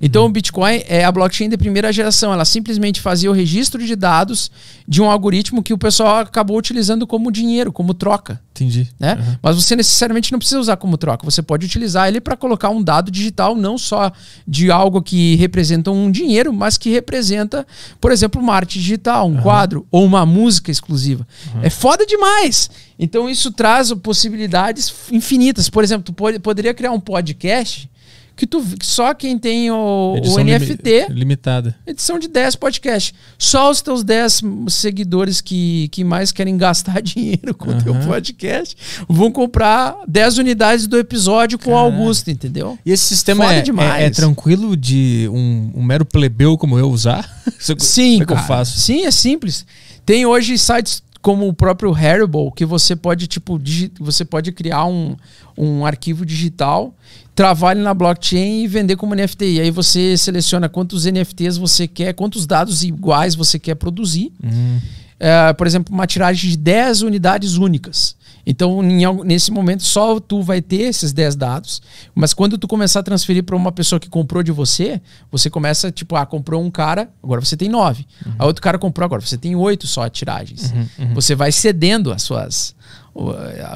Então o Bitcoin é a blockchain de primeira geração. Ela simplesmente fazia o registro de dados de um algoritmo que o pessoal acabou utilizando como dinheiro, como troca Entendi. né? Mas você necessariamente não precisa usar como troca. Você pode utilizar ele para colocar um dado digital, não só de algo que representa um dinheiro, mas que representa, por exemplo, uma arte digital, um quadro ou uma música exclusiva. É foda demais. Então isso traz possibilidades infinitas. Por exemplo, tu pode, poderia criar um podcast que tu só quem tem o, o NFT limitada. edição de 10 podcasts. Só os teus 10 seguidores que, que mais querem gastar dinheiro com o teu Aham. podcast vão comprar 10 unidades do episódio com o. Augusto, entendeu? E esse sistema é, demais. é, é tranquilo de um, um mero plebeu como eu usar? Isso- Sim, como é que eu faço? Sim, é simples. Tem hoje sites como o próprio Haribo que você pode tipo você pode criar um, um arquivo digital, travar ele na blockchain e vender como NFT. E aí você seleciona quantos NFTs você quer, quantos dados iguais você quer produzir. Hum. É, por exemplo, uma tiragem de 10 unidades únicas. Então, nesse momento, só tu vai ter esses 10 dados. Mas quando tu começar a transferir para uma pessoa que comprou de você, você começa, tipo, ah, comprou um cara, agora você tem 9. A outro cara comprou, agora você tem 8 só tiragens. Você vai cedendo as suas,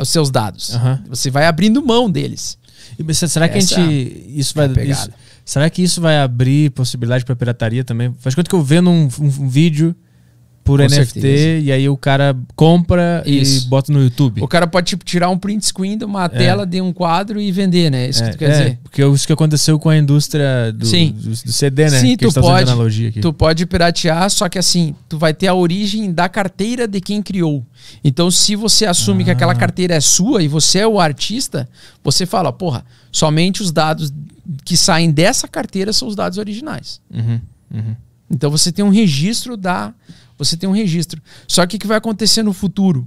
os seus dados. Você vai abrindo mão deles. E, será que a Essa gente. Isso vai. é a isso- será que isso vai abrir possibilidade pra pirataria também? Faz quanto que eu vendo um, um- um vídeo por Com NFT certeza. e aí o cara compra Isso. e bota no YouTube. O cara pode, tipo, tirar um print screen de uma tela de um quadro e vender, né? Isso É, que tu quer é, dizer. Porque isso que aconteceu com a indústria do, Sim. do, do CD, né? Sim, que tu pode, analogia aqui. tu pode piratear, só que assim, tu vai ter a origem da carteira de quem criou. Então, se você assume que Ah. aquela carteira é sua e você é o artista, você fala, porra, somente os dados que saem dessa carteira são os dados originais. Uhum, uhum. Então você tem um registro da. Você tem um registro. Só que o que vai acontecer no futuro?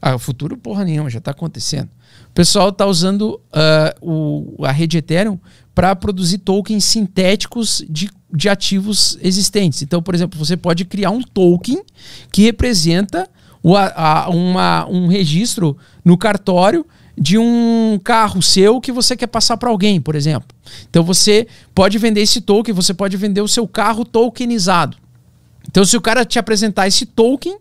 Ah, o futuro, porra nenhuma, já está acontecendo. O pessoal está usando ah, o, a rede Ethereum para produzir tokens sintéticos de, de ativos existentes. Então, por exemplo, você pode criar um token que representa o, a- uma, um registro no cartório de um carro seu que você quer passar para alguém, por exemplo. Então você pode vender esse token, você pode vender o seu carro tokenizado. Então se o cara te apresentar esse token,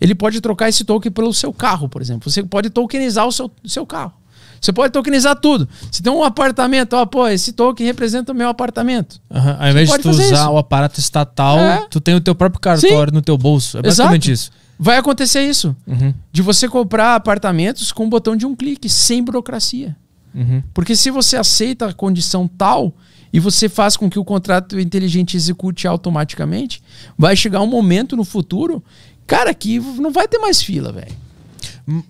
ele pode trocar esse token pelo seu carro, por exemplo. Você pode tokenizar o seu, seu carro. Você pode tokenizar tudo. Se tem um apartamento, ó, pô, esse token representa o meu apartamento. Aham, Ao invés de tu usar isso. o aparato estatal, É. tu tem o teu próprio cartório no teu bolso. É basicamente isso. Vai acontecer isso. Uhum, De você comprar apartamentos com o botão de um clique, sem burocracia. uhum. Porque se você aceita a condição tal e você faz com que o contrato inteligente execute automaticamente, vai chegar um momento no futuro, cara, que não vai ter mais fila, velho.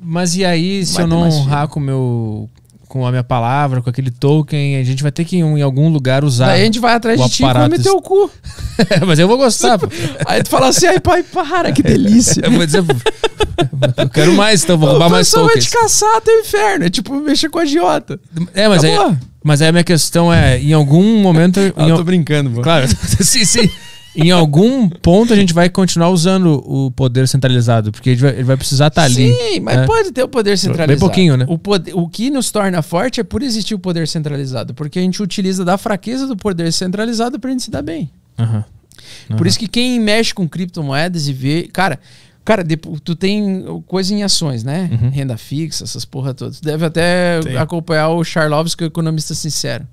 Mas e aí, se Vai eu não honrar com o meu com a minha palavra, com aquele token, a gente vai ter que em, em algum lugar usar. Daí a gente vai atrás o de ti e aparato come teu cu. Mas eu vou gostar. pô. Aí tu fala assim, ai pai, para, que delícia. Eu vou dizer, eu quero mais, então vou roubar o mais pessoal vai tokens. te caçar até o inferno. É tipo mexer com a agiota. É, mas aí. Mas aí a minha questão é, em algum momento. Ah, al- tô brincando, pô. Claro, sim, sim. Em algum ponto a gente vai continuar usando o poder centralizado, porque ele vai, ele vai precisar estar ali. Sim, mas né? pode ter o poder centralizado. Bem pouquinho, né? O, poder, o que nos torna forte é por existir o poder centralizado, porque a gente utiliza da fraqueza do poder centralizado pra gente se dar bem. Aham. Por isso que quem mexe com criptomoedas e vê. Cara, cara tu tem coisa em ações, né? Renda fixa, essas porra todas. Tu deve até Uhum. Tem. acompanhar o Charlovski, o economista sincero.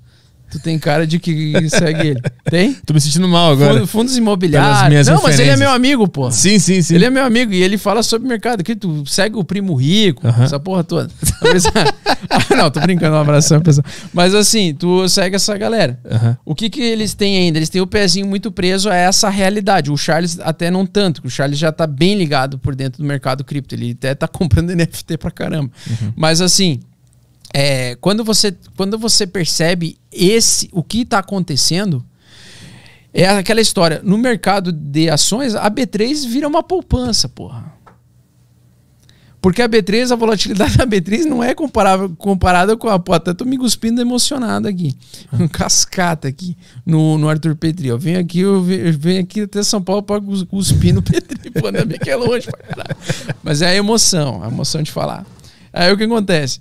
Tu tem cara de que segue ele. Tem? Tô me sentindo mal agora. Fundo- Fundos imobiliários. Não, mas ele é meu amigo, pô. Sim, sim, sim. Ele é meu amigo e ele fala sobre mercado. Que tu segue o primo rico, Aham. essa porra toda. Ah, não, tô brincando, um abração, pessoal. Mas assim, tu segue essa galera. Aham. O que, que eles têm ainda? Eles têm o pezinho muito preso a essa realidade. O Charles até não tanto, o Charles já tá bem ligado por dentro do mercado cripto. Ele até tá comprando NFT pra caramba. Mas assim, é, quando, você, quando você percebe esse o que tá acontecendo, é aquela história. No mercado de ações, a B3 vira uma poupança, porra. Porque a B3, a volatilidade da B3 não é comparável, comparada com a. Pô, até tô me cuspindo emocionado aqui. Um cascata aqui no, no Arthur Petri. Eu venho aqui, eu venho, aqui até São Paulo cus- cuspir no Petri. Pô, ainda bem que é longe pra caralho. Mas é a emoção, a emoção de falar. Aí o que acontece?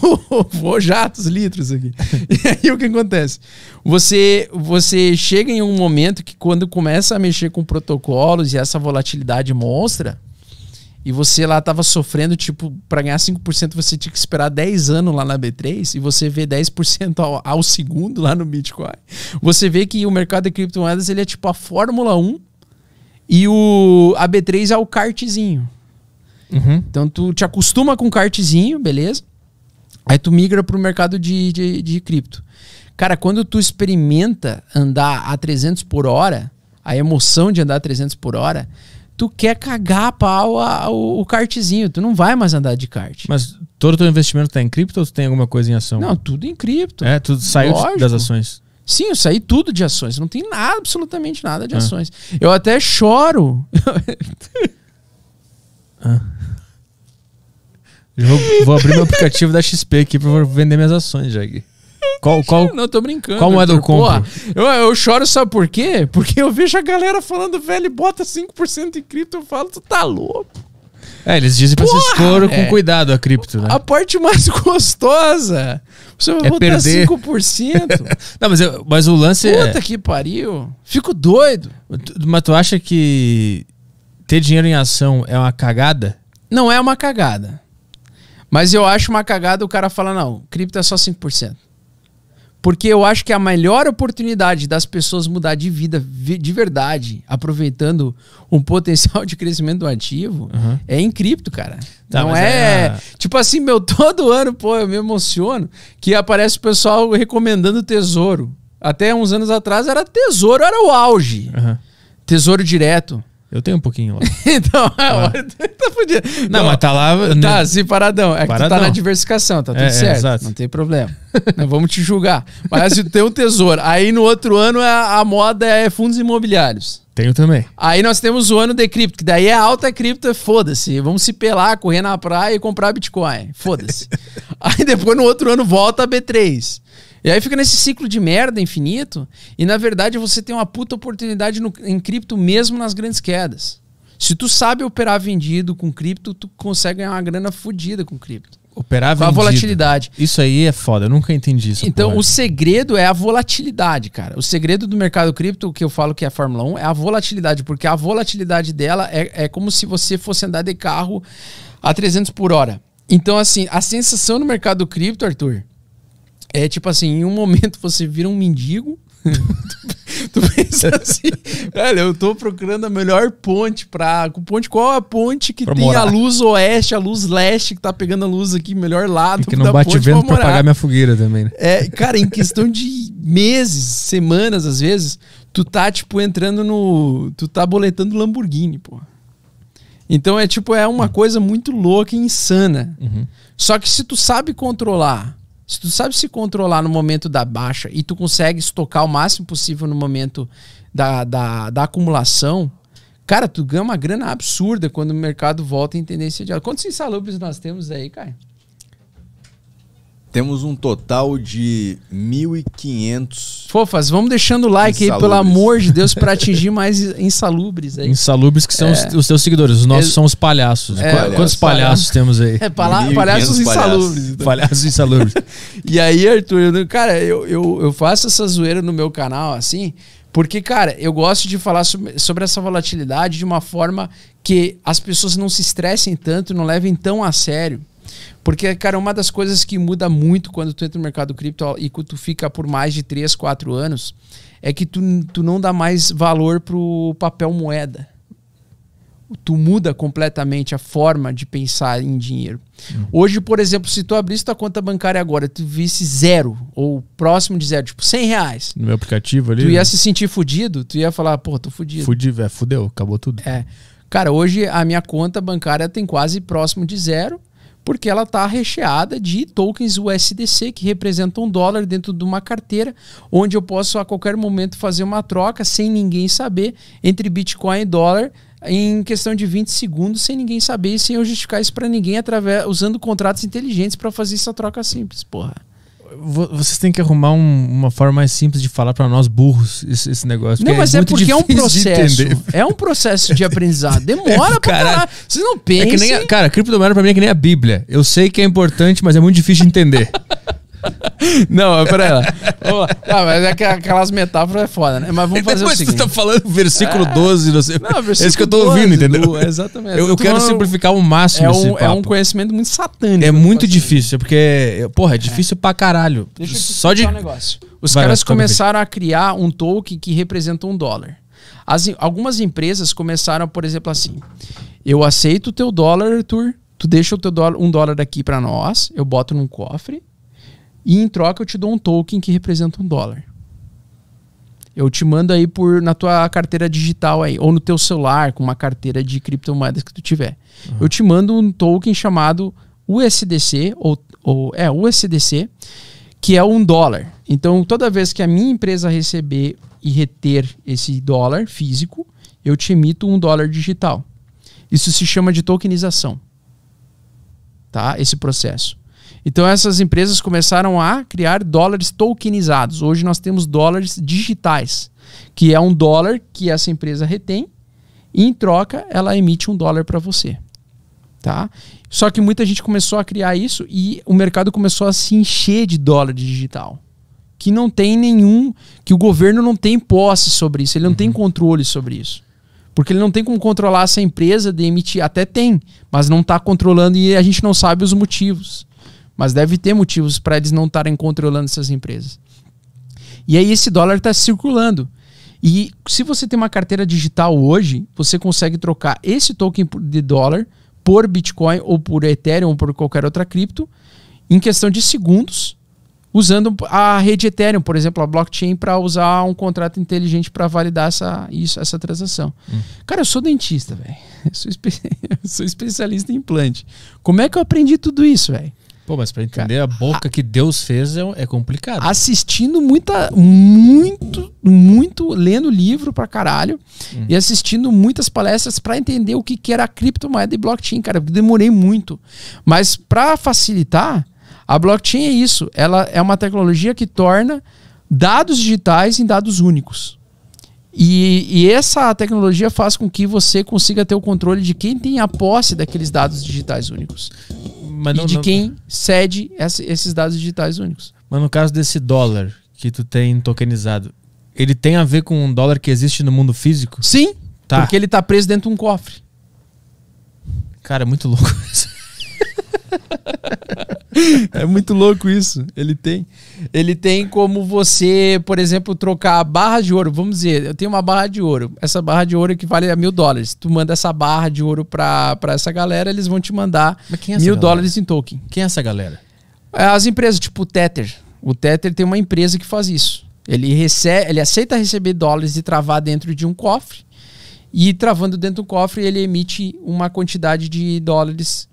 Vou jatos, litros aqui. E aí o que acontece? Você, você chega em um momento que quando começa a mexer com protocolos e essa volatilidade monstra, e você lá tava sofrendo, tipo, para ganhar 5% você tinha que esperar 10 anos lá na B3 e você vê 10% ao, ao segundo lá no Bitcoin. Você vê que o mercado de criptomoedas ele é tipo a Fórmula 1 e o a B3 é o kartzinho. Uhum. Então tu te acostuma com o kartzinho, beleza? Aí tu migra pro mercado de, de, de cripto. Cara, quando tu experimenta andar a 300 por hora, a emoção de andar a 300 por hora, tu quer cagar a pau a- o, o kartzinho. Tu não vai mais andar de kart. Mas todo o teu investimento tá em cripto ou tu tem alguma coisa em ação? Não, tudo em cripto. É, tu saiu Lógico. das ações. Sim, eu saí tudo de ações. Não tem nada, absolutamente nada de Ah. ações. Eu até choro. Eu Vou, vou abrir meu aplicativo da XP aqui pra vender minhas ações, Jag. Qual, qual, Não, tô brincando. qual moeda eu. Porra, compro? eu, eu choro, sabe por quê? Porque eu vejo a galera falando, velho, bota 5% em cripto. Eu falo, tu tá louco. É, eles dizem pra se Porra! expor com É. cuidado a cripto, né? A parte mais gostosa. Você vai É botar perder. 5%. Não, mas, eu- mas o lance Puta é. que pariu. Fico doido. Mas tu acha que ter dinheiro em ação é uma cagada? Não é uma cagada. Mas eu acho uma cagada o cara falar, não, cripto é só 5%. Porque eu acho que a melhor oportunidade das pessoas mudar de vida vi- de verdade, aproveitando um potencial de crescimento do ativo, Uhum. é em cripto, cara. Tá, não é. é Tipo assim, meu, todo ano, pô, eu me emociono que aparece o pessoal recomendando tesouro. Até uns anos atrás era tesouro, era o auge. Aham. Tesouro direto. Eu tenho um pouquinho lá. então, é hora. Tá fudido. Não, mas tá lá. Tá, sim, paradão. É que tu Paradão. tá na diversificação, tá tudo É, é, certo. exato. Não tem problema. Não vamos te julgar. Mas se tu tem um tesouro. Aí no outro ano a, a moda é fundos imobiliários. Tenho também. Aí nós temos o ano de cripto, que daí é alta cripto, é foda-se. Vamos se pelar, correr na praia e comprar Bitcoin. Foda-se. aí depois no outro ano volta a B3. E aí fica nesse ciclo de merda infinito. E na verdade você tem uma puta oportunidade no- em cripto mesmo nas grandes quedas. Se tu sabe operar vendido com cripto, tu consegue ganhar uma grana fodida com cripto. Operar Com a vendido. volatilidade. Isso aí é foda. Eu nunca entendi isso. Então, o segredo é a volatilidade, cara. O segredo do mercado cripto, o que eu falo que é a Fórmula 1, é a volatilidade, porque a volatilidade dela é, é como se você fosse andar de carro a 300 por hora. Então, assim, a sensação no mercado cripto, Arthur, é tipo assim, em um momento você vira um mendigo. tu pensa assim, velho, eu tô procurando a melhor ponte pra. Ponte, qual é a ponte que Pra tem morar. a luz oeste, a luz leste, que tá pegando a luz aqui, melhor lado. que não bate vento pra morar. pagar minha fogueira também, né? É, cara, em questão de meses, semanas, às vezes, tu tá, tipo, entrando no. Tu tá boletando Lamborghini, pô. Então é tipo, é uma coisa muito louca e insana. Uhum. Só que se tu sabe controlar, se tu sabe se controlar no momento da baixa e tu consegue estocar o máximo possível no momento da, da, da acumulação, cara, tu ganha uma grana absurda quando o mercado volta em tendência de alta. Quantos insalubres nós temos aí, Caio? Temos um total de 1.500. Fofas, vamos deixando o like aí, pelo amor de Deus, pra atingir mais insalubres aí. Insalubres que são os, os teus seguidores. Os nossos É. são os palhaços. É, Qu- Quantos palhaço. palhaços temos aí? É, pala- 1.500 palhaços insalubres. palhaços. então. Palhaços insalubres. E aí, Arthur, eu- cara, eu, eu, eu faço essa zoeira no meu canal, assim, porque, cara, eu gosto de falar sobre, sobre essa volatilidade de uma forma que as pessoas não se estressem tanto, não levem tão a sério. Porque, cara, uma das coisas que muda muito quando tu entra no mercado cripto e tu fica por mais de 3, 4 anos, é que tu, tu não dá mais valor pro papel moeda tu muda completamente a forma de pensar em dinheiro. Hoje, por exemplo, se tu abrisse tua conta bancária agora, tu visse zero ou próximo de zero, tipo 100 reais, No meu aplicativo ali. tu ia se sentir fudido, tu ia falar, pô, tô fudido. Fudi, é, fudeu, acabou tudo. É. Cara, hoje a minha conta bancária tem quase próximo de zero, porque ela tá recheada de tokens USDC, que representam um dólar dentro de uma carteira, onde eu posso a qualquer momento fazer uma troca sem ninguém saber entre Bitcoin e dólar em questão de 20 segundos, sem ninguém saber e sem eu justificar isso para ninguém através usando contratos inteligentes para fazer essa troca simples, porra. Vo- Vocês têm que arrumar um- uma forma mais simples de falar pra nós burros esse, esse negócio. Não, mas é, muito porque é um processo. É um processo de aprendizado. Demora pra Caralho. caralho. Vocês não É que nem, a- cara, criptomoeda pra mim é que nem a Bíblia. Eu sei que é importante, mas é muito difícil de entender. Não. Vamos lá. Ah, mas é que aquelas metáforas é foda, né? Mas vamos fazer o Mas seguinte. tu tá falando versículo 12, não sei. Não, é isso que eu tô 12, ouvindo, entendeu? do- exatamente. Eu, eu tô quero falando- simplificar ao máximo É um, é um conhecimento muito satânico. É muito Assim. difícil, porque, porra, é difícil pra caralho. Deixa eu Só de. um negócio. Os Vai, caras começaram a criar um token que representa um dólar. As, algumas empresas começaram, por exemplo, assim: eu aceito o teu dólar, Arthur. Tu deixa o teu dólar, um dólar aqui pra nós, eu boto num cofre e em troca eu te dou um token que representa um dólar. Eu te mando aí por na tua carteira digital aí, ou no teu celular com uma carteira de criptomoedas que tu tiver. Eu te mando um token chamado USDC ou, ou é USDC, que é um dólar. Então, toda vez que a minha empresa receber e reter esse dólar físico, eu te emito um dólar digital. Isso se chama de tokenização. Tá? Esse processo. Então essas empresas começaram a criar dólares tokenizados. Hoje nós temos dólares digitais, que é um dólar que essa empresa retém e em troca ela emite um dólar para você. Tá? Só que muita gente começou a criar isso e o mercado começou a se encher de dólar digital. Que não tem nenhum, que o governo não tem posse sobre isso, ele não tem controle sobre isso. Porque ele não tem como controlar essa empresa de emitir, até tem, mas não está controlando e a gente não sabe os motivos. Mas deve ter motivos para eles não estarem controlando essas empresas. E aí esse dólar está circulando. E se você tem uma carteira digital hoje, você consegue trocar esse token de dólar por Bitcoin ou por Ethereum ou por qualquer outra cripto em questão de segundos, usando a rede Ethereum, por exemplo, a blockchain, para usar um contrato inteligente para validar essa, isso, essa transação. Cara, eu sou dentista, velho. Eu sou, espe- eu sou especialista em implante. Como é que eu aprendi tudo isso, velho? Pô, mas pra entender a boca que Deus fez é, é complicado. assistindo muita, muito, muito, lendo livro pra caralho e assistindo muitas palestras pra entender o que, que era a criptomoeda e blockchain, cara. Eu demorei muito. Mas pra facilitar, a blockchain é isso. Ela é uma tecnologia que torna dados digitais em dados únicos. E, e essa tecnologia faz com que você consiga ter o controle de quem tem a posse daqueles dados digitais únicos mas, e não- de não- quem cede essa- esses dados digitais únicos. mas no caso desse dólar que tu tem tokenizado, ele tem a ver com um dólar que existe no mundo físico? Sim, Tá. porque ele tá preso dentro de um cofre. Cara, é muito louco isso. É muito louco isso. Ele tem. Ele tem como você, por exemplo, trocar a barra de ouro. Vamos dizer, eu tenho uma barra de ouro. Essa barra de ouro equivale a mil dólares. Tu manda essa barra de ouro pra, pra essa galera, eles vão te mandar é mil dólares em token. Quem é essa galera? É, As empresas, tipo o Tether. O Tether tem uma empresa que faz isso. Ele, recebe, ele aceita receber dólares e travar dentro de um cofre. E travando dentro do cofre, ele emite uma quantidade de dólares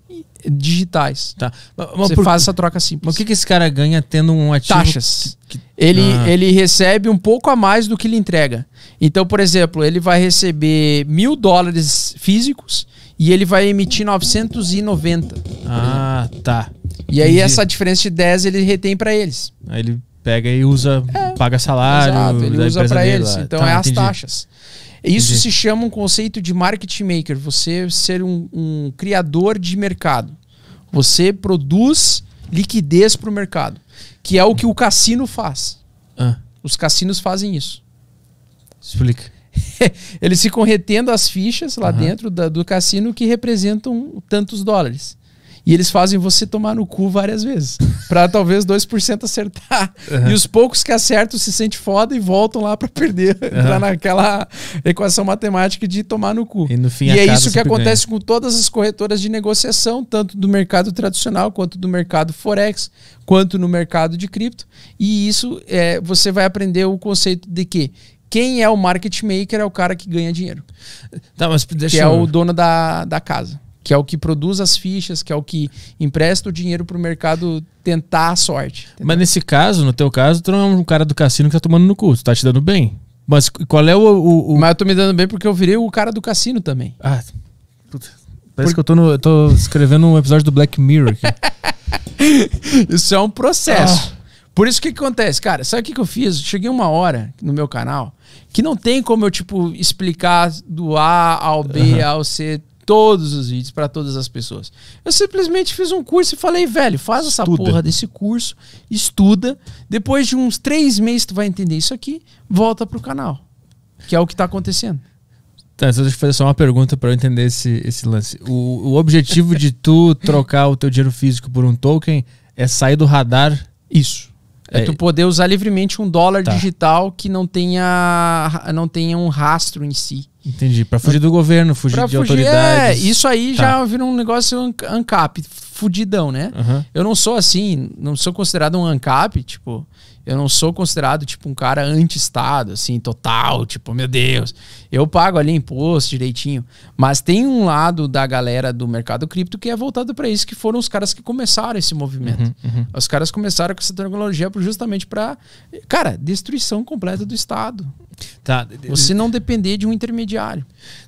digitais. Tá. Mas, mas Você por- faz essa troca simples. mas o que, que esse cara ganha tendo um ativo? Taxas. que- Ele, Ah. ele recebe um pouco a mais do que ele entrega. Então, por exemplo, ele vai receber mil dólares físicos e ele vai emitir 990. Ah, tá. E aí Entendi. essa diferença de 10 ele retém para eles. Aí ele pega e usa, paga salário. Exato, ele usa para eles. lá. Então Tá, é as entendi. taxas. Isso Entendi. se chama um conceito de market maker, você ser um, um criador de mercado. Você produz liquidez para o mercado, que é o que o cassino faz. Ah, Os cassinos fazem isso. explica. Eles ficam retendo as fichas lá Aham. dentro da- do cassino que representam tantos dólares. E eles fazem você tomar no cu várias vezes. Pra talvez 2% acertar. Aham. E os poucos que acertam se sentem foda e voltam lá pra perder. Entrar naquela equação matemática de tomar no cu. E no fim e é isso que acontece com todas as corretoras de negociação, tanto do mercado tradicional, quanto do mercado Forex, quanto no mercado de cripto. E isso é, você vai aprender o conceito de que quem é o market maker é o cara que ganha dinheiro, Tá, mas deixa que é eu- o dono da, da casa, que é o que produz as fichas, que é o que empresta o dinheiro para o mercado tentar a sorte. Mas nesse caso, no teu caso, tu não é um cara do cassino que tá tomando no cu, tu tá te dando bem. Mas qual é o. o, o- Mas eu tô me dando bem porque eu virei o cara do cassino também. Ah, puta. Parece que eu tô, no, eu tô escrevendo um episódio do Black Mirror aqui. Isso é um processo. Por isso que que acontece, cara, sabe o que, que eu fiz? Cheguei uma hora no meu canal que não tem como eu, tipo, explicar do A ao B ao C todos os vídeos para todas as pessoas. Eu simplesmente fiz um curso e falei, velho, faz essa Estuda. porra desse curso, estuda. Depois de uns três meses tu vai entender isso aqui, volta pro canal. Que é o que tá acontecendo. Tá, então deixa eu fazer só uma pergunta pra eu entender esse, esse lance. O, o objetivo de tu trocar o teu dinheiro físico por um token é sair do radar. Isso. É, É- tu poder usar livremente um dólar Tá. digital que não tenha, não tenha um rastro em si. Entendi. Pra fugir do governo, fugir Pra de fugir, é, autoridades. isso aí Tá. já vira um negócio an- ANCAP, fudidão, né? Aham. Eu não sou assim, não sou considerado um ANCAP, tipo, eu não sou considerado, tipo, um cara anti-estado, assim, total, tipo, meu Deus. Eu pago ali imposto direitinho. Mas tem um lado da galera do mercado cripto que é voltado para isso, que foram os caras que começaram esse movimento. Uhum, Os caras começaram com essa tecnologia justamente para, cara, destruição completa do Estado. Tá. Você não depender de um intermediário.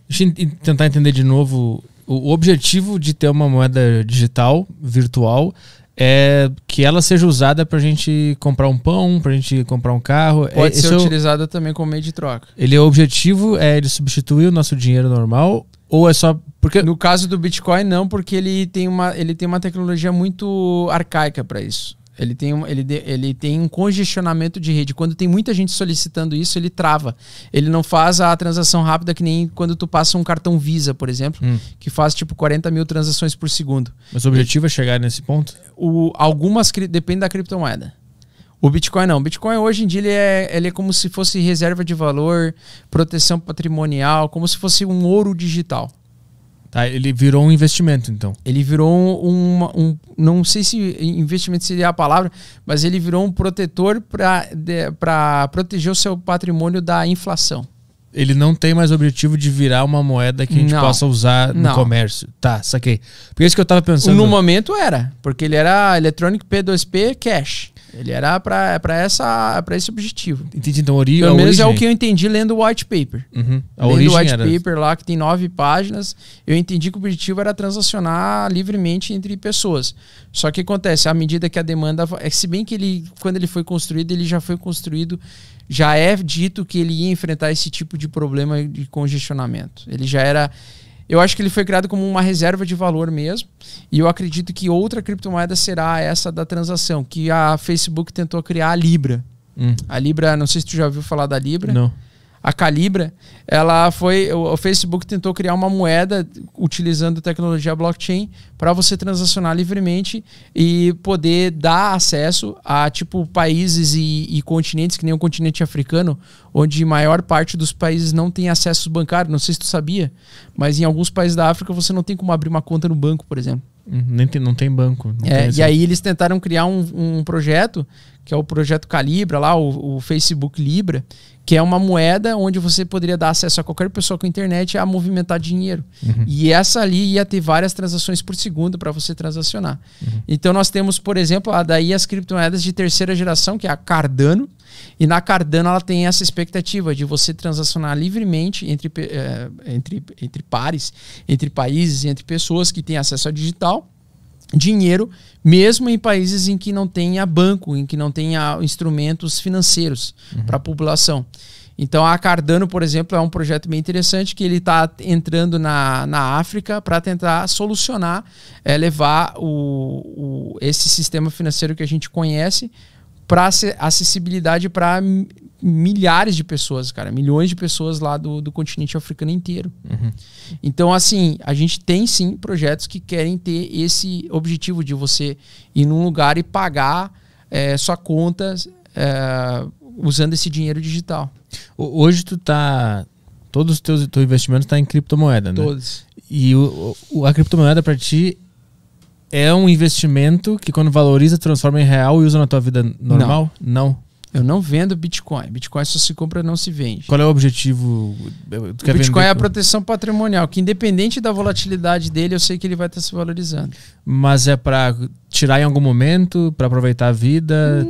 Deixa eu en- tentar entender de novo. O objetivo de ter uma moeda digital, virtual, é que ela seja usada pra gente comprar um pão, pra gente comprar um carro. Pode é, esse ser é o- utilizada também como meio de troca. Ele é o objetivo é ele substituir o nosso dinheiro normal ou é só porque No caso do Bitcoin, não, porque ele tem uma, ele tem uma tecnologia muito arcaica para isso. Ele tem, um, ele, ele tem um congestionamento de rede. Quando tem muita gente solicitando isso, ele trava. Ele não faz a transação rápida que nem quando tu passa um cartão Visa, por exemplo, Hum. que faz tipo 40 mil transações por segundo. mas o objetivo é chegar nesse ponto? O, algumas depende da criptomoeda. O Bitcoin não. O Bitcoin hoje em dia ele é, ele é como se fosse reserva de valor, proteção patrimonial, como se fosse um ouro digital. Tá, ele virou um investimento então. Ele virou um, um- não sei se investimento seria a palavra, mas ele virou um protetor para proteger o seu patrimônio da inflação. Ele não tem mais o objetivo de virar uma moeda que a gente Não. possa usar no Não. comércio. Tá, saquei. Porque é isso que eu tava pensando. No momento era, porque ele era Electronic P2P Cash. Ele era para essa para esse objetivo. Entendi, então ori Pelo menos é o origem- que eu entendi lendo o white paper. Uhum. A Lendo o origem white era... paper lá, que tem nove páginas, eu entendi que o objetivo era transacionar livremente entre pessoas. Só que acontece, à medida que a demanda. É se bem que ele, quando ele foi construído, ele já foi construído. Já é dito que ele ia enfrentar esse tipo de problema de congestionamento. Ele já era. Eu acho que ele foi criado como uma reserva de valor mesmo. E eu acredito que outra criptomoeda será essa da transação, que a Facebook tentou criar a Libra. Hum, A Libra, não sei se tu já ouviu falar da Libra Não. A Calibra, ela foi. O Facebook tentou criar uma moeda utilizando tecnologia blockchain para você transacionar livremente e poder dar acesso a tipo países e, e continentes, que nem o continente africano, onde a maior parte dos países não tem acesso bancário. Não sei se tu sabia, mas em alguns países da África você não tem como abrir uma conta no banco, por exemplo. Hum, nem tem, não tem banco. não É, tem e aí eles tentaram criar um, um projeto que é o projeto Calibra, lá, o, o Facebook Libra, que é uma moeda onde você poderia dar acesso a qualquer pessoa com internet a movimentar dinheiro. Uhum. E essa ali ia ter várias transações por segundo para você transacionar. Uhum. Então nós temos, por exemplo, a, daí as criptomoedas de terceira geração, que é a Cardano. E na Cardano ela tem essa expectativa de você transacionar livremente entre, é, entre, entre pares, entre países, entre pessoas que têm acesso ao digital dinheiro, mesmo em países em que não tenha banco, em que não tenha instrumentos financeiros uhum. para a população. Então a Cardano, por exemplo, é um projeto bem interessante que ele está entrando na, na África para tentar solucionar, é, levar o, o, esse sistema financeiro que a gente conhece para acessibilidade para milhares de pessoas, cara, milhões de pessoas lá do, do continente africano inteiro. Uhum. Então, assim, a gente tem sim projetos que querem ter esse objetivo de você ir num lugar e pagar é, sua conta é, usando esse dinheiro digital. Hoje tu tá. Todos os teus, teus investimentos estão tá em criptomoeda, né? Todos. E o, o a criptomoeda para ti é um investimento que quando valoriza transforma em real e usa na tua vida normal? Não. não. Eu não vendo Bitcoin. Bitcoin só se compra, não se vende. Qual é o objetivo? O Bitcoin é a proteção patrimonial, que independente da volatilidade dele, eu sei que ele vai estar se valorizando. Mas é para tirar em algum momento, para aproveitar a vida,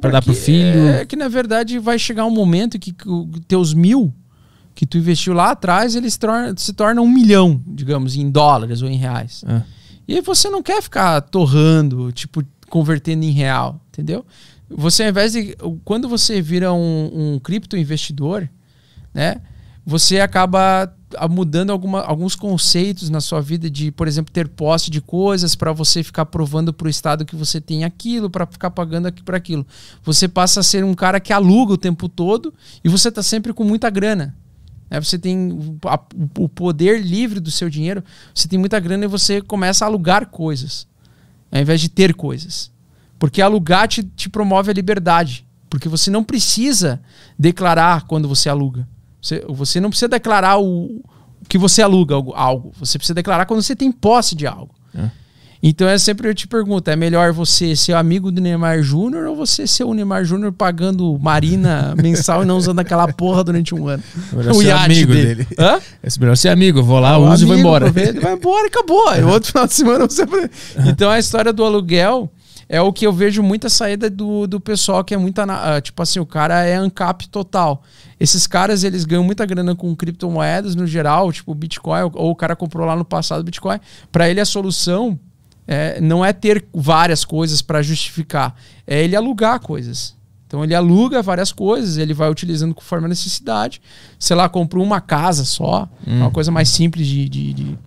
para dar para o filho? É que na verdade vai chegar um momento que, teus mil que tu investiu lá atrás, eles se tornam um milhão, digamos, em dólares ou em reais. É. E aí você não quer ficar torrando, tipo, convertendo em real, entendeu? Você, ao invés de. Quando você vira um, um cripto investidor, né? Você acaba mudando alguma, alguns conceitos na sua vida de, por exemplo, ter posse de coisas para você ficar provando para o Estado que você tem aquilo, para ficar pagando aqui para aquilo. Você passa a ser um cara que aluga o tempo todo e você está sempre com muita grana. Né? Você tem a, o poder livre do seu dinheiro, você tem muita grana e você começa a alugar coisas, ao invés de ter coisas. Porque alugar te, te promove a liberdade. Porque você não precisa declarar quando você aluga. Você, você não precisa declarar o, que você aluga algo. Você precisa declarar quando você tem posse de algo. É. Então é sempre eu te pergunto: é melhor você ser amigo do Neymar Júnior ou você ser o Neymar Júnior pagando Marina mensal e não usando aquela porra durante um ano? É o ser amigo dele. dele. Hã? É melhor ser amigo. Eu vou lá, uso amigo, e vou embora. Vai embora e acabou. É. Outro final de semana você. Então a história do aluguel é o que eu vejo muita saída do, do pessoal que é muita. Uh, tipo assim, o cara é ANCAP total. Esses caras, eles ganham muita grana com criptomoedas no geral, tipo Bitcoin, ou, ou o cara comprou lá no passado Bitcoin. Para ele, a solução é, não é ter várias coisas para justificar, é ele alugar coisas. Então ele aluga várias coisas, ele vai utilizando conforme a necessidade. Sei lá, comprou uma casa só, hum. uma coisa mais simples de, de, de,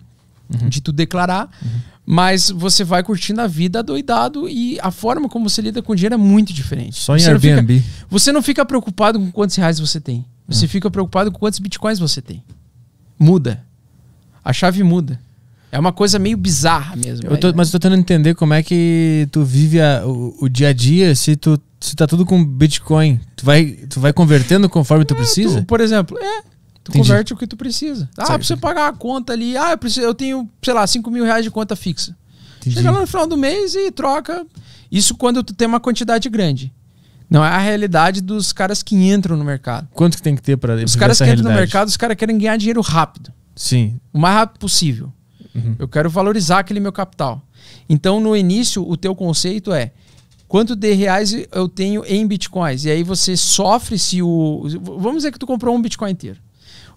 uhum. de tu declarar. Uhum mas você vai curtindo a vida doidado e a forma como você lida com o dinheiro é muito diferente. Só em você Airbnb. Não fica, você não fica preocupado com quantos reais você tem. Você hum. fica preocupado com quantos bitcoins você tem. Muda. A chave muda. É uma coisa meio bizarra mesmo. Eu tô, mas eu tô tentando entender como é que tu vive a, o, o, dia a dia se tu se tá tudo com Bitcoin. Tu vai, tu vai convertendo conforme tu é, precisa? Tu, por exemplo, é, Tu Entendi. converte o que tu precisa. Ah, pra você pagar a conta ali. Ah, eu, preciso, eu tenho, sei lá, 5 mil reais de conta fixa. Entendi. Chega lá no final do mês e troca. Isso quando tu tem uma quantidade grande. Não é a realidade dos caras que entram no mercado. Quanto que tem que ter para Os caras que realidade? entram no mercado, os caras querem ganhar dinheiro rápido. Sim. O mais rápido possível. Uhum. Eu quero valorizar aquele meu capital. Então, no início, o teu conceito é quanto de reais eu tenho em bitcoins. E aí você sofre se o. Vamos dizer que tu comprou um bitcoin inteiro.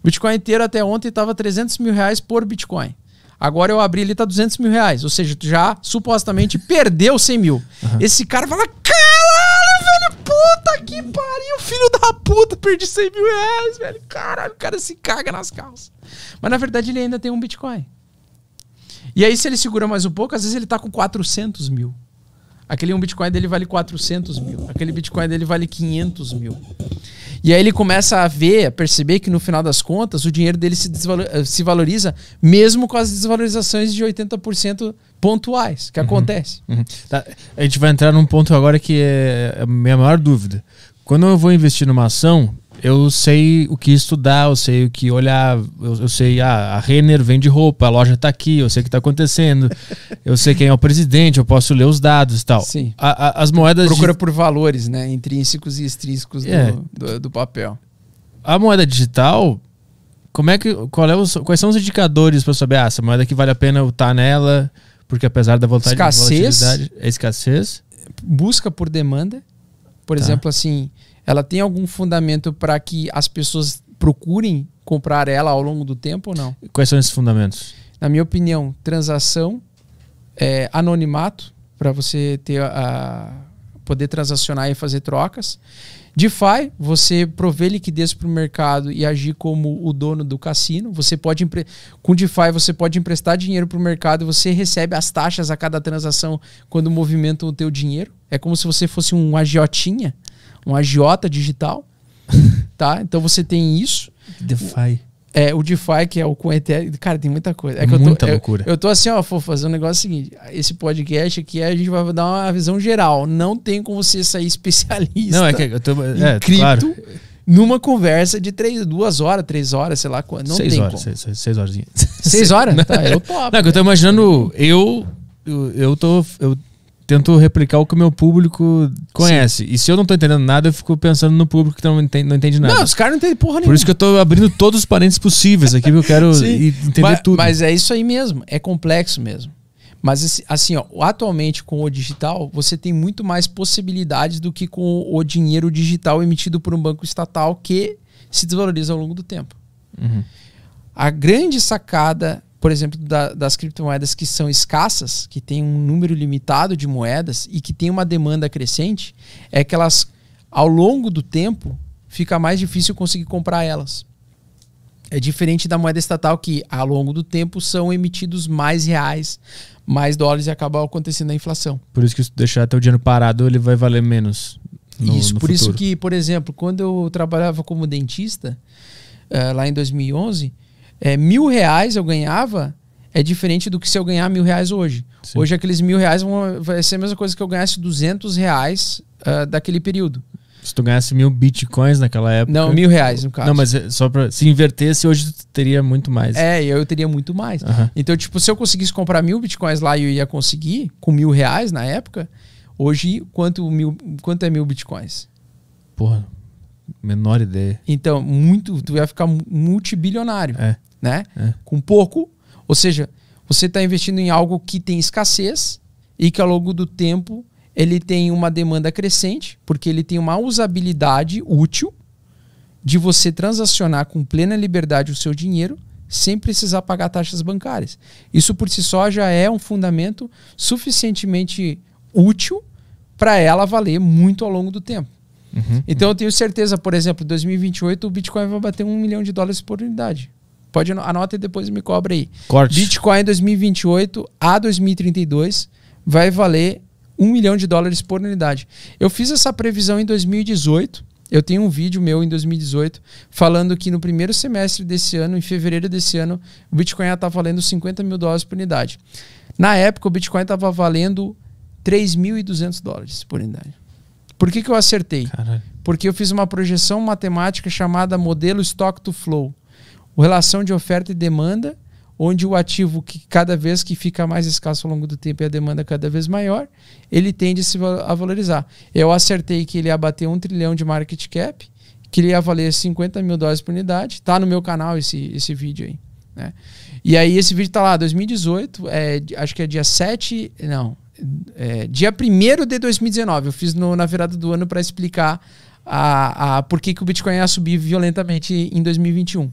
O Bitcoin inteiro até ontem estava 300 mil reais por Bitcoin. Agora eu abri ele tá 200 mil reais. Ou seja, tu já supostamente perdeu 100 mil. Uhum. Esse cara fala: caralho, velho, puta que pariu, filho da puta, perdi 100 mil reais, velho. Caralho, o cara se caga nas calças. Mas na verdade ele ainda tem um Bitcoin. E aí, se ele segura mais um pouco, às vezes ele tá com 400 mil. Aquele um Bitcoin dele vale 400 mil. Aquele Bitcoin dele vale 500 mil. E aí ele começa a ver, a perceber que no final das contas o dinheiro dele se, eh, se valoriza mesmo com as desvalorizações de 80% pontuais que uhum. acontece. Uhum. Tá. A gente vai entrar num ponto agora que é a minha maior dúvida. Quando eu vou investir numa ação, eu sei o que estudar, eu sei o que olhar, eu, eu sei, ah, a Renner vende roupa, a loja tá aqui, eu sei o que tá acontecendo, eu sei quem é o presidente, eu posso ler os dados e tal. Sim. A- a- as moedas. Procura di- por valores, né? Intrínsecos e extrínsecos do- É. do, do papel. A moeda digital, como é que. Qual é os, quais são os indicadores para saber, ah, essa moeda aqui vale a pena eu estar nela, porque apesar da Escassez. volatilidade. É escassez. Busca por demanda. Por Tá. exemplo, assim, ela tem algum fundamento para que as pessoas procurem comprar ela ao longo do tempo ou não? Quais são esses fundamentos? Na minha opinião, transação, é, anonimato, para você ter a, poder transacionar e fazer trocas. DeFi, você prover liquidez para o mercado e agir como o dono do cassino. Você pode empre- com DeFi você pode emprestar dinheiro para o mercado e você recebe as taxas a cada transação quando movimenta o teu dinheiro. É como se você fosse um agiotinha, um agiota digital, tá? Então você tem isso. DeFi. É, o DeFi, que é o com Ethereum. Cara, tem muita coisa. É que Muita eu tô, eu- loucura. Eu, tô assim, ó, vou fazer um negócio seguinte. Esse podcast aqui a gente vai dar uma visão geral. Não tem como você sair especialista Não, é que eu tô. É, cripto claro. numa conversa de três, duas horas, três horas, sei lá quanto. Não seis tem horas, como. seis, seis, horas. Seis horas? Tá, eu topo. Não, que eu tô imaginando, eu, eu, eu tô. Eu tento replicar o que o meu público conhece. E se eu não tô entendendo nada, eu fico pensando no público que não entende, não entende nada. Não, os caras não entendem porra nenhuma. Por isso que eu tô abrindo todos os parênteses possíveis aqui, porque eu quero Sim. entender mas, tudo. Mas é isso aí mesmo, é complexo mesmo. Mas assim, ó, atualmente com o digital, você tem muito mais possibilidades do que com o dinheiro digital emitido por um banco estatal que se desvaloriza ao longo do tempo. Uhum. A grande sacada, por exemplo, da- das criptomoedas que são escassas, que tem um número limitado de moedas e que tem uma demanda crescente, é que elas, ao longo do tempo, fica mais difícil conseguir comprar elas. É diferente da moeda estatal que, ao longo do tempo, são emitidos mais reais, mais dólares e acaba acontecendo a inflação. Por isso que se deixar teu dinheiro parado, ele vai valer menos. no- isso, no por isso futuro. que, por exemplo, quando eu trabalhava como dentista, eh, lá em 2011, eh, mil reais eu ganhava é diferente do que se eu ganhar mil reais hoje. Sim. Hoje aqueles mil reais vão, vai ser a mesma coisa que eu ganhasse 200 reais ah, daquele período. Se tu ganhasse mil bitcoins naquela época. Não, mil reais no caso. Não, mas é só pra. Se invertesse, hoje tu teria muito mais. É, eu teria muito mais. Aham. Então, tipo, se eu conseguisse comprar mil bitcoins lá e eu ia conseguir, com mil reais na época, hoje, quanto, mil, quanto é mil bitcoins? Porra, menor ideia. Então, muito, tu ia ficar mu- multibilionário, É. né? É. Com pouco, ou seja, você está investindo em algo que tem escassez e que ao longo do tempo ele tem uma demanda crescente, porque ele tem uma usabilidade útil de você transacionar com plena liberdade o seu dinheiro sem precisar pagar taxas bancárias. Isso por si só já é um fundamento suficientemente útil para ela valer muito ao longo do tempo. Uhum. Então eu tenho certeza, por exemplo, em 2028 o Bitcoin vai bater um milhão de dólares por unidade. Pode ano- anota e depois me cobra aí. Corte. Bitcoin em 2028 a 2032 vai valer um milhão de dólares por unidade. Eu fiz essa previsão em 2018. Eu tenho um vídeo meu em 2018 falando que no primeiro semestre desse ano, em fevereiro desse ano, o Bitcoin ia estar valendo 50 mil dólares por unidade. Na época, o Bitcoin estava valendo 3.200 dólares por unidade. Por que, que eu acertei? Caralho. Porque eu fiz uma projeção matemática chamada modelo stock to flow, relação de oferta e demanda, onde o ativo que cada vez que fica mais escasso ao longo do tempo e a demanda cada vez maior, ele tende a se a valorizar. Eu acertei que ele ia bater um trilhão de market cap, que ele ia valer 50 mil dólares por unidade. Tá no meu canal esse, esse vídeo aí. Né? E aí esse vídeo tá lá, 2018, é, acho que é dia 7, não, é, dia 1 de 2019. Eu fiz no- na virada do ano para explicar a, a, por que, que o Bitcoin ia subir violentamente em 2021.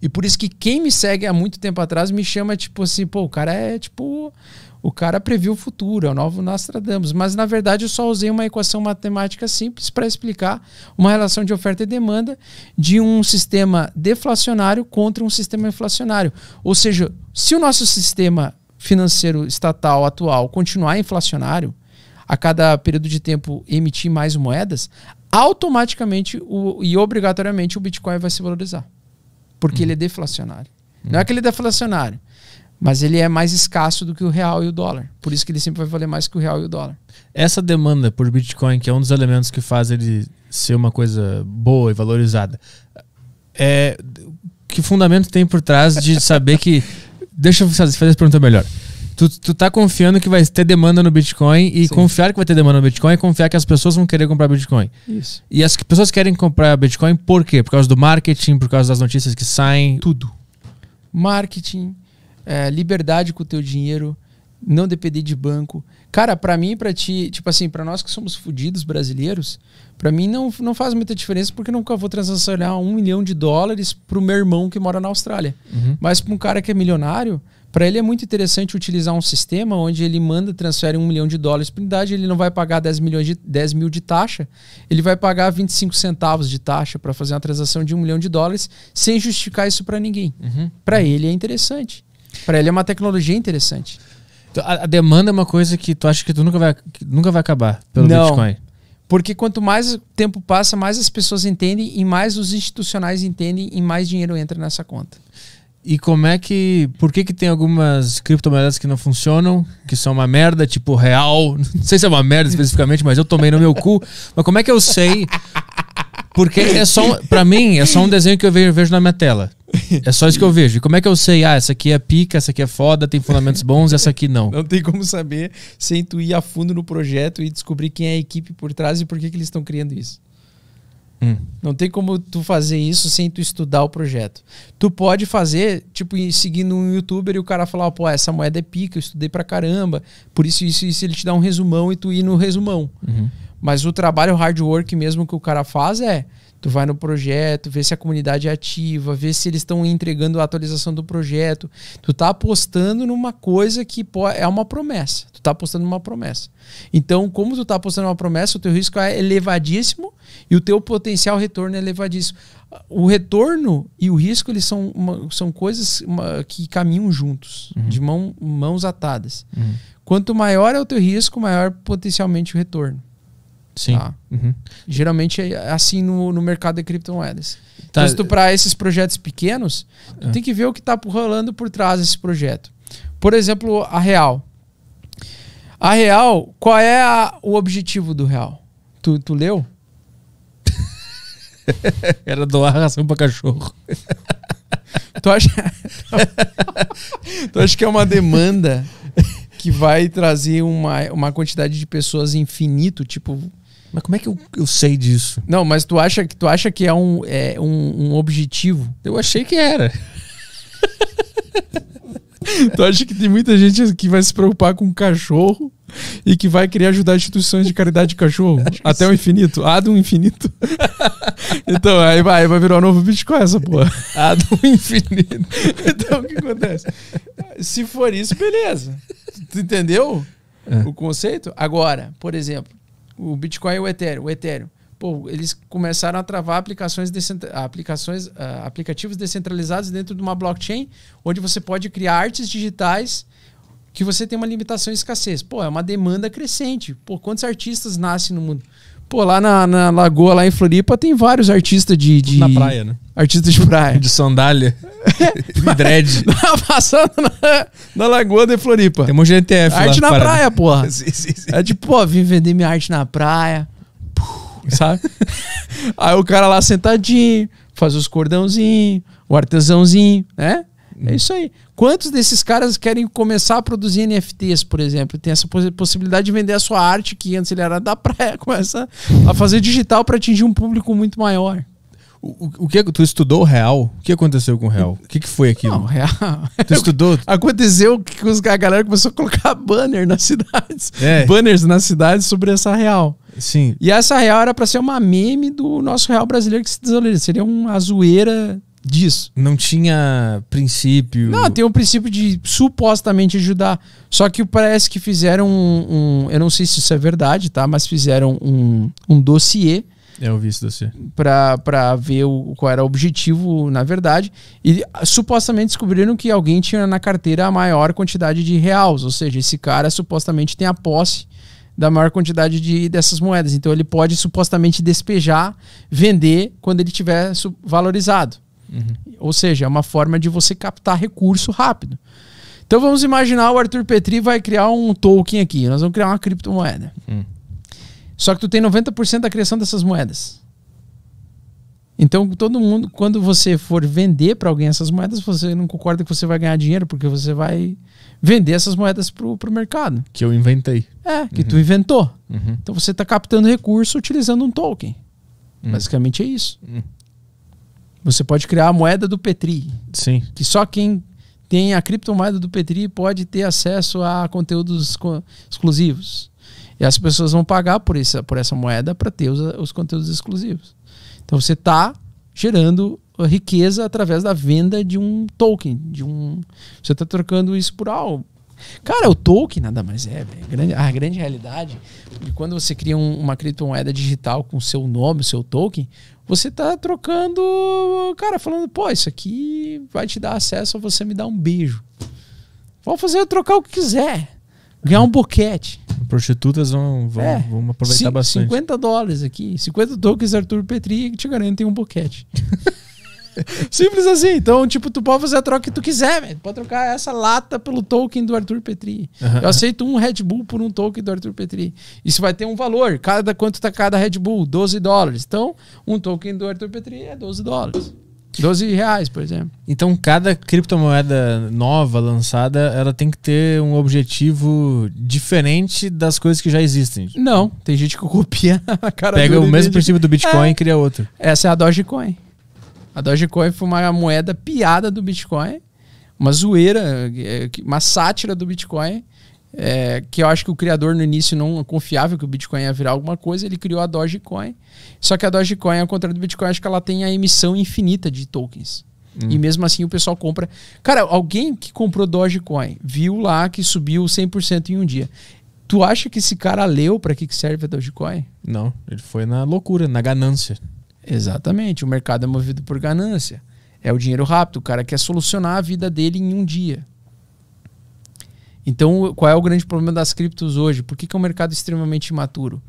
E por isso que quem me segue há muito tempo atrás me chama tipo assim, pô, o cara é tipo. O cara previu o futuro, é o novo Nostradamus. Mas na verdade eu só usei uma equação matemática simples para explicar uma relação de oferta e demanda de um sistema deflacionário contra um sistema inflacionário. Ou seja, se o nosso sistema financeiro estatal atual continuar inflacionário, a cada período de tempo emitir mais moedas, automaticamente o, e obrigatoriamente o Bitcoin vai se valorizar. Porque ele é deflacionário. Não é que ele é deflacionário, Mas ele é mais escasso do que o real e o dólar. Por isso que ele sempre vai valer mais que o real e o dólar. Essa demanda por Bitcoin, que é um dos elementos que faz ele ser uma coisa boa e valorizada, é, que fundamento tem por trás de saber que. Deixa eu fazer essa pergunta melhor. Tu, tu tá confiando que vai ter demanda no Bitcoin e Sim. confiar que vai ter demanda no Bitcoin é confiar que as pessoas vão querer comprar Bitcoin. Isso. E as pessoas querem comprar Bitcoin por quê? Por causa do marketing, por causa das notícias que saem. Tudo. Marketing, é, liberdade com o teu dinheiro, não depender de banco. Cara, pra mim e pra ti, tipo assim, pra nós que somos fudidos brasileiros, pra mim não, não faz muita diferença porque eu nunca vou transacionar um milhão de dólares pro meu irmão que mora na Austrália. Uhum. Mas para um cara que é milionário, para ele é muito interessante utilizar um sistema onde ele manda, transfere um milhão de dólares por unidade, ele não vai pagar 10, milhões de, 10 mil de taxa, ele vai pagar 25 centavos de taxa para fazer uma transação de um milhão de dólares sem justificar isso para ninguém. Uhum. Para ele é interessante. Para ele é uma tecnologia interessante. Então, A, a demanda é uma coisa que tu acha que tu nunca vai, nunca vai acabar pelo Não. Bitcoin. Porque quanto mais o tempo passa, mais as pessoas entendem e mais os institucionais entendem e mais dinheiro entra nessa conta. E como é que. Por que, que tem algumas criptomoedas que não funcionam, que são uma merda, tipo real? Não sei se é uma merda especificamente, mas eu tomei no meu cu. Mas como é que eu sei? Porque é só. Pra mim, é só um desenho que eu vejo, vejo na minha tela. É só isso que eu vejo. E como é que eu sei? Ah, essa aqui é pica, essa aqui é foda, tem fundamentos bons, essa aqui não. Não tem como saber sem tu ir a fundo no projeto e descobrir quem é a equipe por trás e por que, que eles estão criando isso. Hum. Não tem como tu fazer isso sem tu estudar o projeto. Tu pode fazer, tipo, seguindo um youtuber e o cara falar, pô, essa moeda é pica, eu estudei pra caramba, por isso, isso, isso, ele te dá um resumão e tu ir no resumão. Uhum. Mas o trabalho hard work mesmo que o cara faz é tu vai no projeto, vê se a comunidade é ativa, vê se eles estão entregando a atualização do projeto. Tu tá apostando numa coisa que é uma promessa. Tu tá apostando numa promessa. Então, como tu tá apostando numa promessa, o teu risco é elevadíssimo e o teu potencial retorno é elevadíssimo. O retorno e o risco eles são, uma- são coisas uma- que caminham juntos, de mão- mãos atadas. Uhum. Quanto maior é o teu risco, maior potencialmente o retorno. Sim. Tá. Uhum. Geralmente é assim no, no mercado de criptomoedas. Tá. Então, se tu para esses projetos pequenos, tu Ah. tem que ver o que está rolando por trás desse projeto. Por exemplo, a Real. A Real, qual é a- o objetivo do Real? Tu, tu leu? Era doar ração pra cachorro. Tu acha, tu acha que é uma demanda que vai trazer uma, uma quantidade de pessoas infinito, tipo Mas como é que eu, eu sei disso? Não, mas tu acha que tu acha que é um, é um, um objetivo? Eu achei que era. Tu acha que tem muita gente que vai se preocupar com cachorro e que vai querer ajudar instituições de caridade de cachorro até o infinito? Ah, do infinito. então, aí vai, vai virar um novo Bitcoin essa porra. Ah, do infinito. Então, o que acontece? Se for isso, beleza. Tu entendeu É. o conceito? Agora, por exemplo, o Bitcoin e o Ethereum. O Ethereum. Pô, eles começaram a travar aplicações, descentra- aplicações ah, aplicativos descentralizados dentro de uma blockchain, onde você pode criar artes digitais que você tem uma limitação de escassez. Pô, é uma demanda crescente. Pô, quantos artistas nascem no mundo? Pô, lá na, na Lagoa, lá em Floripa, tem vários artistas de... de Na praia, né? Artistas de praia. De sandália. e dread. Passando na, na Lagoa de Floripa. Tem um de ETF Arte lá na praia, porra. Sim, sim, sim. É tipo, pô, vim vender minha arte na praia. Sabe? Aí o cara lá sentadinho, faz os cordãozinhos, o artesãozinho, né? É isso aí. Quantos desses caras querem começar a produzir NFTs, por exemplo? Tem essa possi- possibilidade de vender a sua arte, que antes ele era da praia, começa a fazer digital para atingir um público muito maior. O, o, que tu estudou o real? O que aconteceu com o real? O que, que foi aquilo? Não, real. Tu estudou? Aconteceu que os- a galera começou a colocar banner nas cidades. É. Banners nas cidades sobre essa real. Sim. E essa real era pra ser uma meme do nosso real brasileiro que se desvaloriza. Seria uma zoeira disso. Não tinha princípio. Não, tem um princípio de supostamente ajudar. Só que parece que fizeram um, um- Eu não sei se isso é verdade, tá? Mas fizeram um, um dossiê É, eu vi isso você. pra pra ver o, qual era o objetivo, na verdade. E supostamente descobriram que alguém tinha na carteira a maior quantidade de reais. Ou seja, esse cara supostamente tem a posse da maior quantidade de, dessas moedas. Então ele pode supostamente despejar, vender quando ele tiver su- valorizado. Ou seja, é uma forma de você captar recurso rápido. Então vamos imaginar o Arthur Petri vai criar um token aqui. Nós vamos criar uma criptomoeda. Hum. Só que tu tem 90% da criação dessas moedas. Então todo mundo, quando você for vender para alguém essas moedas, você não concorda que você vai ganhar dinheiro porque você vai vender essas moedas pro, pro mercado. Que eu inventei. É, que tu inventou. Uhum. Então você está captando recurso utilizando um token. Basicamente é isso. Você pode criar a moeda do Petri, Sim. que só quem tem a criptomoeda do Petri pode ter acesso a conteúdos co- exclusivos. E as pessoas vão pagar por essa, por essa moeda para ter os, os conteúdos exclusivos. Então você está gerando riqueza através da venda de um token, de um. Você está trocando isso por algo. Cara, o token nada mais é, velho. A grande realidade de quando você cria um- uma criptomoeda digital com seu nome, seu token, você tá trocando, cara, falando, pô, isso aqui vai te dar acesso a você me dar um beijo. Vamos fazer eu trocar o que quiser. Ganhar um boquete. Prostitutas vão, vão, É. vão aproveitar bastante. 50 dólares aqui. 50 tokens Arthur Petri que te garantem um boquete. Simples assim. Então, tipo, tu pode fazer a troca que tu quiser, velho. Pode trocar essa lata pelo token do Arthur Petri. Aham. Eu aceito um Red Bull por um token do Arthur Petri. Isso vai ter um valor. Cada quanto tá cada Red Bull? 12 dólares. Então, um token do Arthur Petri é 12 dólares. 12 reais, por exemplo. Então, cada criptomoeda nova lançada, ela tem que ter um objetivo diferente das coisas que já existem. Não, tem gente que copia a cara Pega o mesmo princípio do Bitcoin e cria outro. Essa é a Dogecoin. A Dogecoin foi uma moeda piada do Bitcoin, uma zoeira, é, uma sátira do Bitcoin, é, que eu acho que o criador no início não confiava que o Bitcoin ia virar alguma coisa, ele criou a Dogecoin. Só que a Dogecoin, ao contrário do Bitcoin, acho que ela tem a emissão infinita de tokens. E mesmo assim o pessoal compra. Cara, alguém que comprou Dogecoin viu lá que subiu 100% em um dia. Tu acha que esse cara leu para que que serve a Dogecoin? Não, ele foi na loucura, na ganância. Exatamente. O mercado é movido por ganância. É o dinheiro rápido. O cara quer solucionar a vida dele em um dia. Então, qual é o grande problema das criptos hoje? Por que, que é um mercado extremamente imaturo?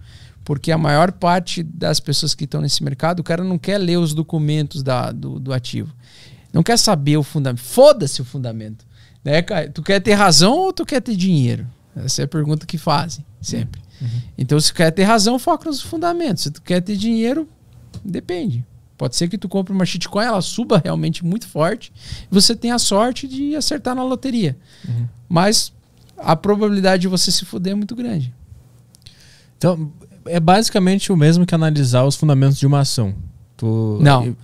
Porque a maior parte das pessoas que estão nesse mercado, o cara não quer ler os documentos da, do, do ativo. Não quer saber o fundamento. Foda-se o fundamento. Né, cara? Tu quer ter razão ou tu quer ter dinheiro? Essa é a pergunta que fazem, sempre. Então, se tu quer ter razão, foca nos fundamentos. Se tu quer ter dinheiro, Depende. Pode ser que tu compre uma shitcoin, ela suba realmente muito forte, e você tenha a sorte de acertar na loteria. Mas a probabilidade de você se fuder é muito grande. Então, é basicamente o mesmo que analisar os fundamentos de uma ação. Tu, Não.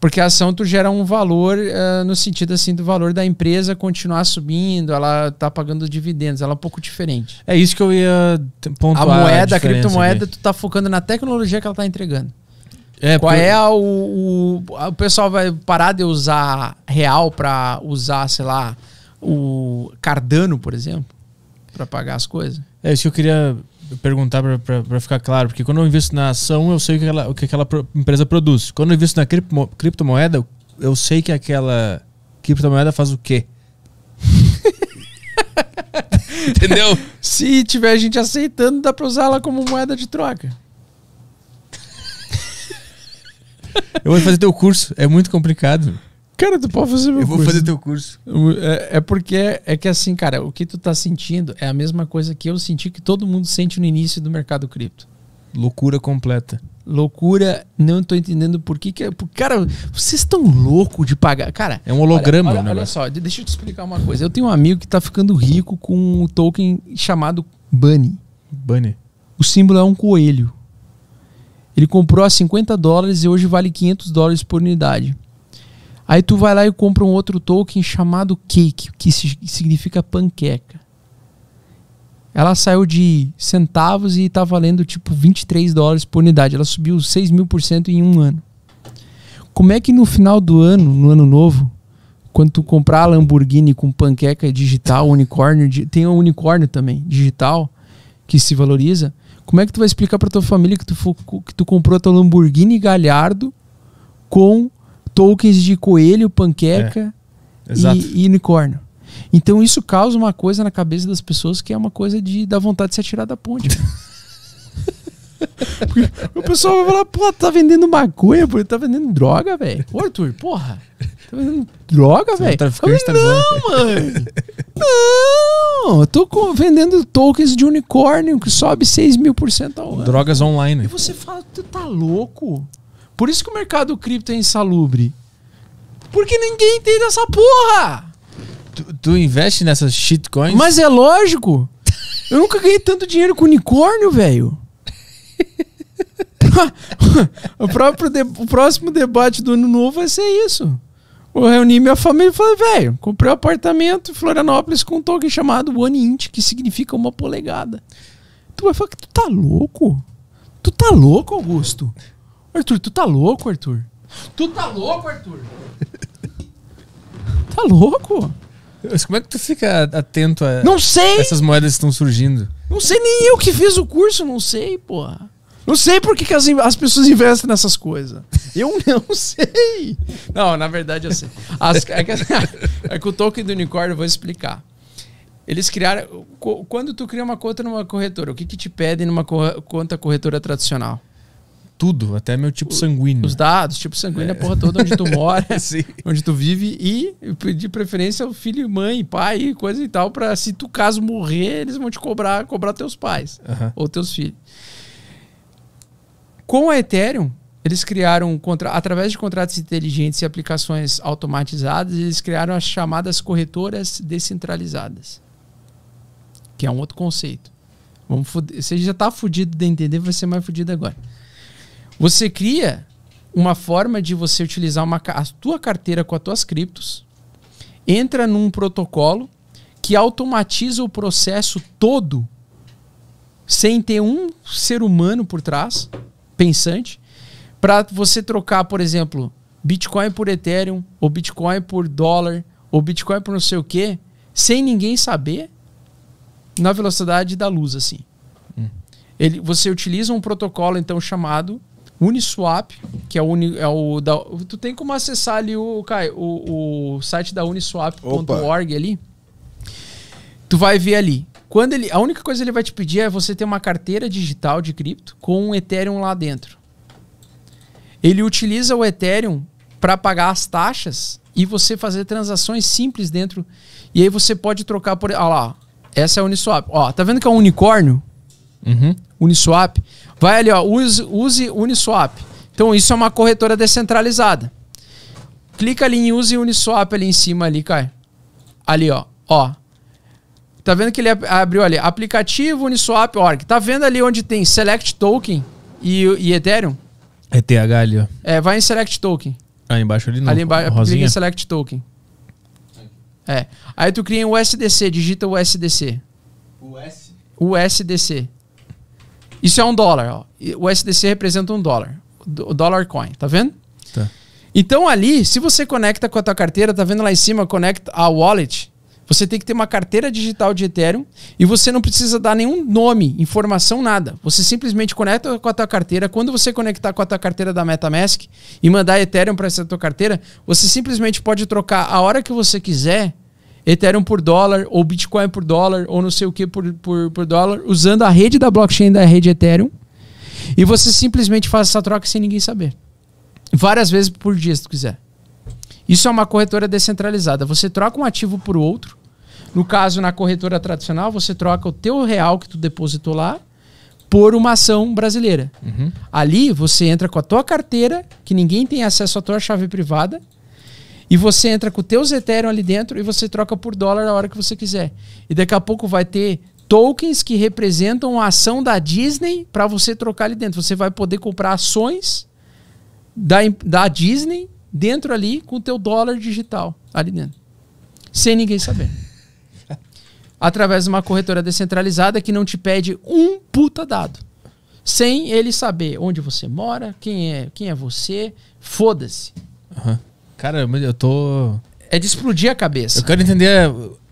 Porque a ação tu gera um valor eh, no sentido assim do valor da empresa continuar subindo, ela tá pagando dividendos, ela é um pouco diferente. É isso que eu ia pontuar. a moeda, a, diferença criptomoeda, aqui. tu tá focando na tecnologia que ela tá entregando. É, Qual porque- é a- o, o. O pessoal vai parar de usar real pra usar, sei lá, o Cardano, por exemplo, pra pagar as coisas? É isso que eu queria perguntar pra ficar claro, porque quando eu invisto na ação, eu sei o que aquela, o que aquela empresa produz. Quando eu invisto na cripmo- criptomoeda, eu sei que aquela criptomoeda faz o quê. Entendeu? Se tiver gente aceitando, dá pra usar ela como moeda de troca. Eu vou fazer teu curso, é muito complicado. Cara, tu pode fazer meu Eu vou curso. fazer teu curso. É, é porque é que assim, cara, o que tu tá sentindo é a mesma coisa que eu senti que todo mundo sente no início do mercado cripto. Loucura completa. Loucura, não tô entendendo por que que... é- por- Cara, vocês estão loucos de pagar... Cara... É um holograma Olha, olha, olha só, de- deixa eu te explicar uma coisa. Eu tenho um amigo que tá ficando rico com um token chamado Bunny. Bunny. O símbolo é um coelho. Ele comprou a 50 dólares e hoje vale 500 dólares por unidade. Aí tu vai lá e compra um outro token chamado Cake, que si- significa panqueca. Ela saiu de centavos e tá valendo tipo 23 dólares por unidade. Ela subiu 6 mil por cento em um ano. Como é que no final do ano, no ano novo, quando tu comprar a Lamborghini com panqueca digital, unicórnio, tem um unicórnio também, digital, que se valoriza, como é que tu vai explicar pra tua família que tu, que tu comprou a tua Lamborghini Galhardo com tokens de coelho, panqueca Exato. e, e unicórnio? Então isso causa uma coisa na cabeça das pessoas que é uma coisa de dar vontade de se atirar da ponte. Porque o pessoal vai falar, pô, tá vendendo maconha, pô, tá vendendo droga, velho. Ô, Arthur, porra, tá vendendo droga, velho. tá Não, mano. Não, eu tô co- vendendo tokens de unicórnio que sobe 6 mil por cento ao ano. Drogas E online. você fala, tu tá louco? Por isso que o mercado cripto é insalubre. Porque ninguém entende essa porra! Tu, tu investe nessas shitcoins? Mas é lógico. Eu nunca ganhei tanto dinheiro com unicórnio, velho. o, próprio de- o próximo debate do ano novo vai ser isso. Eu reuni minha família e falei, velho, comprei um apartamento em Florianópolis com um token chamado One Inch, que significa uma polegada. Tu vai falar que tu tá louco? Tu tá louco, Augusto? Arthur, tu tá louco, Arthur? Tu tá louco, Arthur? tá louco? Mas como é que tu fica atento a Não sei! essas moedas que estão surgindo? Não sei nem eu que fiz o curso, não sei, porra. Não sei por que, as, as pessoas investem nessas coisas. Eu não sei. Não, na verdade eu sei. As- é, que, é que o token do unicórnio eu vou explicar. Eles criaram. co- Quando tu cria uma conta numa corretora, o que, que te pedem numa corre- conta corretora tradicional? Tudo, até meu tipo sanguíneo. Os dados, tipo sanguíneo, a porra toda onde tu mora, onde tu vive e, de preferência, o filho, mãe, pai, coisa e tal, pra se tu caso morrer, eles vão te cobrar, cobrar teus pais Aham. ou teus filhos. Com a Ethereum, eles criaram, contra... através de contratos inteligentes e aplicações automatizadas, eles criaram as chamadas corretoras descentralizadas, que é um outro conceito. Vamos fuder- Você já está fudido de entender, vai ser mais fudido agora. Você cria uma forma de você utilizar uma, a tua carteira com as tuas criptos, entra num protocolo que automatiza o processo todo sem ter um ser humano por trás, pensante, para você trocar, por exemplo, Bitcoin por Ethereum, ou Bitcoin por dólar, ou Bitcoin por não sei o quê, sem ninguém saber, na velocidade da luz, assim. Ele, você utiliza um protocolo, então, chamado Uniswap, que é o, uni, é o da, tu tem como acessar ali o, Kai, o, o site da uniswap.org ali. Tu vai ver ali. Quando ele, a única coisa que ele vai te pedir é você ter uma carteira digital de cripto com um Ethereum lá dentro. Ele utiliza o Ethereum para pagar as taxas e você fazer transações simples dentro. E aí você pode trocar por, olha lá, ó. essa é a Uniswap. Ó, tá vendo que é um unicórnio? Uhum. Uniswap. Vai ali, ó, use, use Uniswap. Então isso é uma corretora descentralizada. Clica ali em use Uniswap ali em cima ali, Caio. Ali, ó. Ó. Tá vendo que ele ab- abriu ali aplicativo Uniswap.org. Tá vendo ali onde tem Select Token e, e Ethereum? ETH ali, ó. É, vai em Select Token. Ah, embaixo ali no ali embaixo, clica em Select Token. É. Aí tu cria um USDC, digita o USDC. O S. USDC. Isso é um dólar, ó. O USDC representa um dólar. O dólar coin, tá vendo? Tá. Então ali, se você conecta com a tua carteira, tá vendo lá em cima, conecta a wallet, você tem que ter uma carteira digital de Ethereum e você não precisa dar nenhum nome, informação, nada. Você simplesmente conecta com a tua carteira. Quando você conectar com a tua carteira da MetaMask e mandar Ethereum para essa tua carteira, você simplesmente pode trocar a hora que você quiser Ethereum por dólar, ou Bitcoin por dólar, ou não sei o que por, por, por dólar, usando a rede da blockchain da rede Ethereum. E você simplesmente faz essa troca sem ninguém saber. Várias vezes por dia, se tu quiser. Isso é uma corretora descentralizada. Você troca um ativo por outro. No caso, na corretora tradicional, você troca o teu real que tu depositou lá por uma ação brasileira. Uhum. Ali você entra com a tua carteira, que ninguém tem acesso à tua chave privada, e você entra com os teus Ethereum ali dentro e você troca por dólar a hora que você quiser. E daqui a pouco vai ter tokens que representam a ação da Disney para você trocar ali dentro. Você vai poder comprar ações da, da Disney dentro ali com o teu dólar digital ali dentro. Sem ninguém saber. Através de uma corretora descentralizada que não te pede um puta dado. Sem ele saber onde você mora, quem é, quem é você, foda-se. Aham. Cara, eu tô. É de explodir a cabeça. Eu quero entender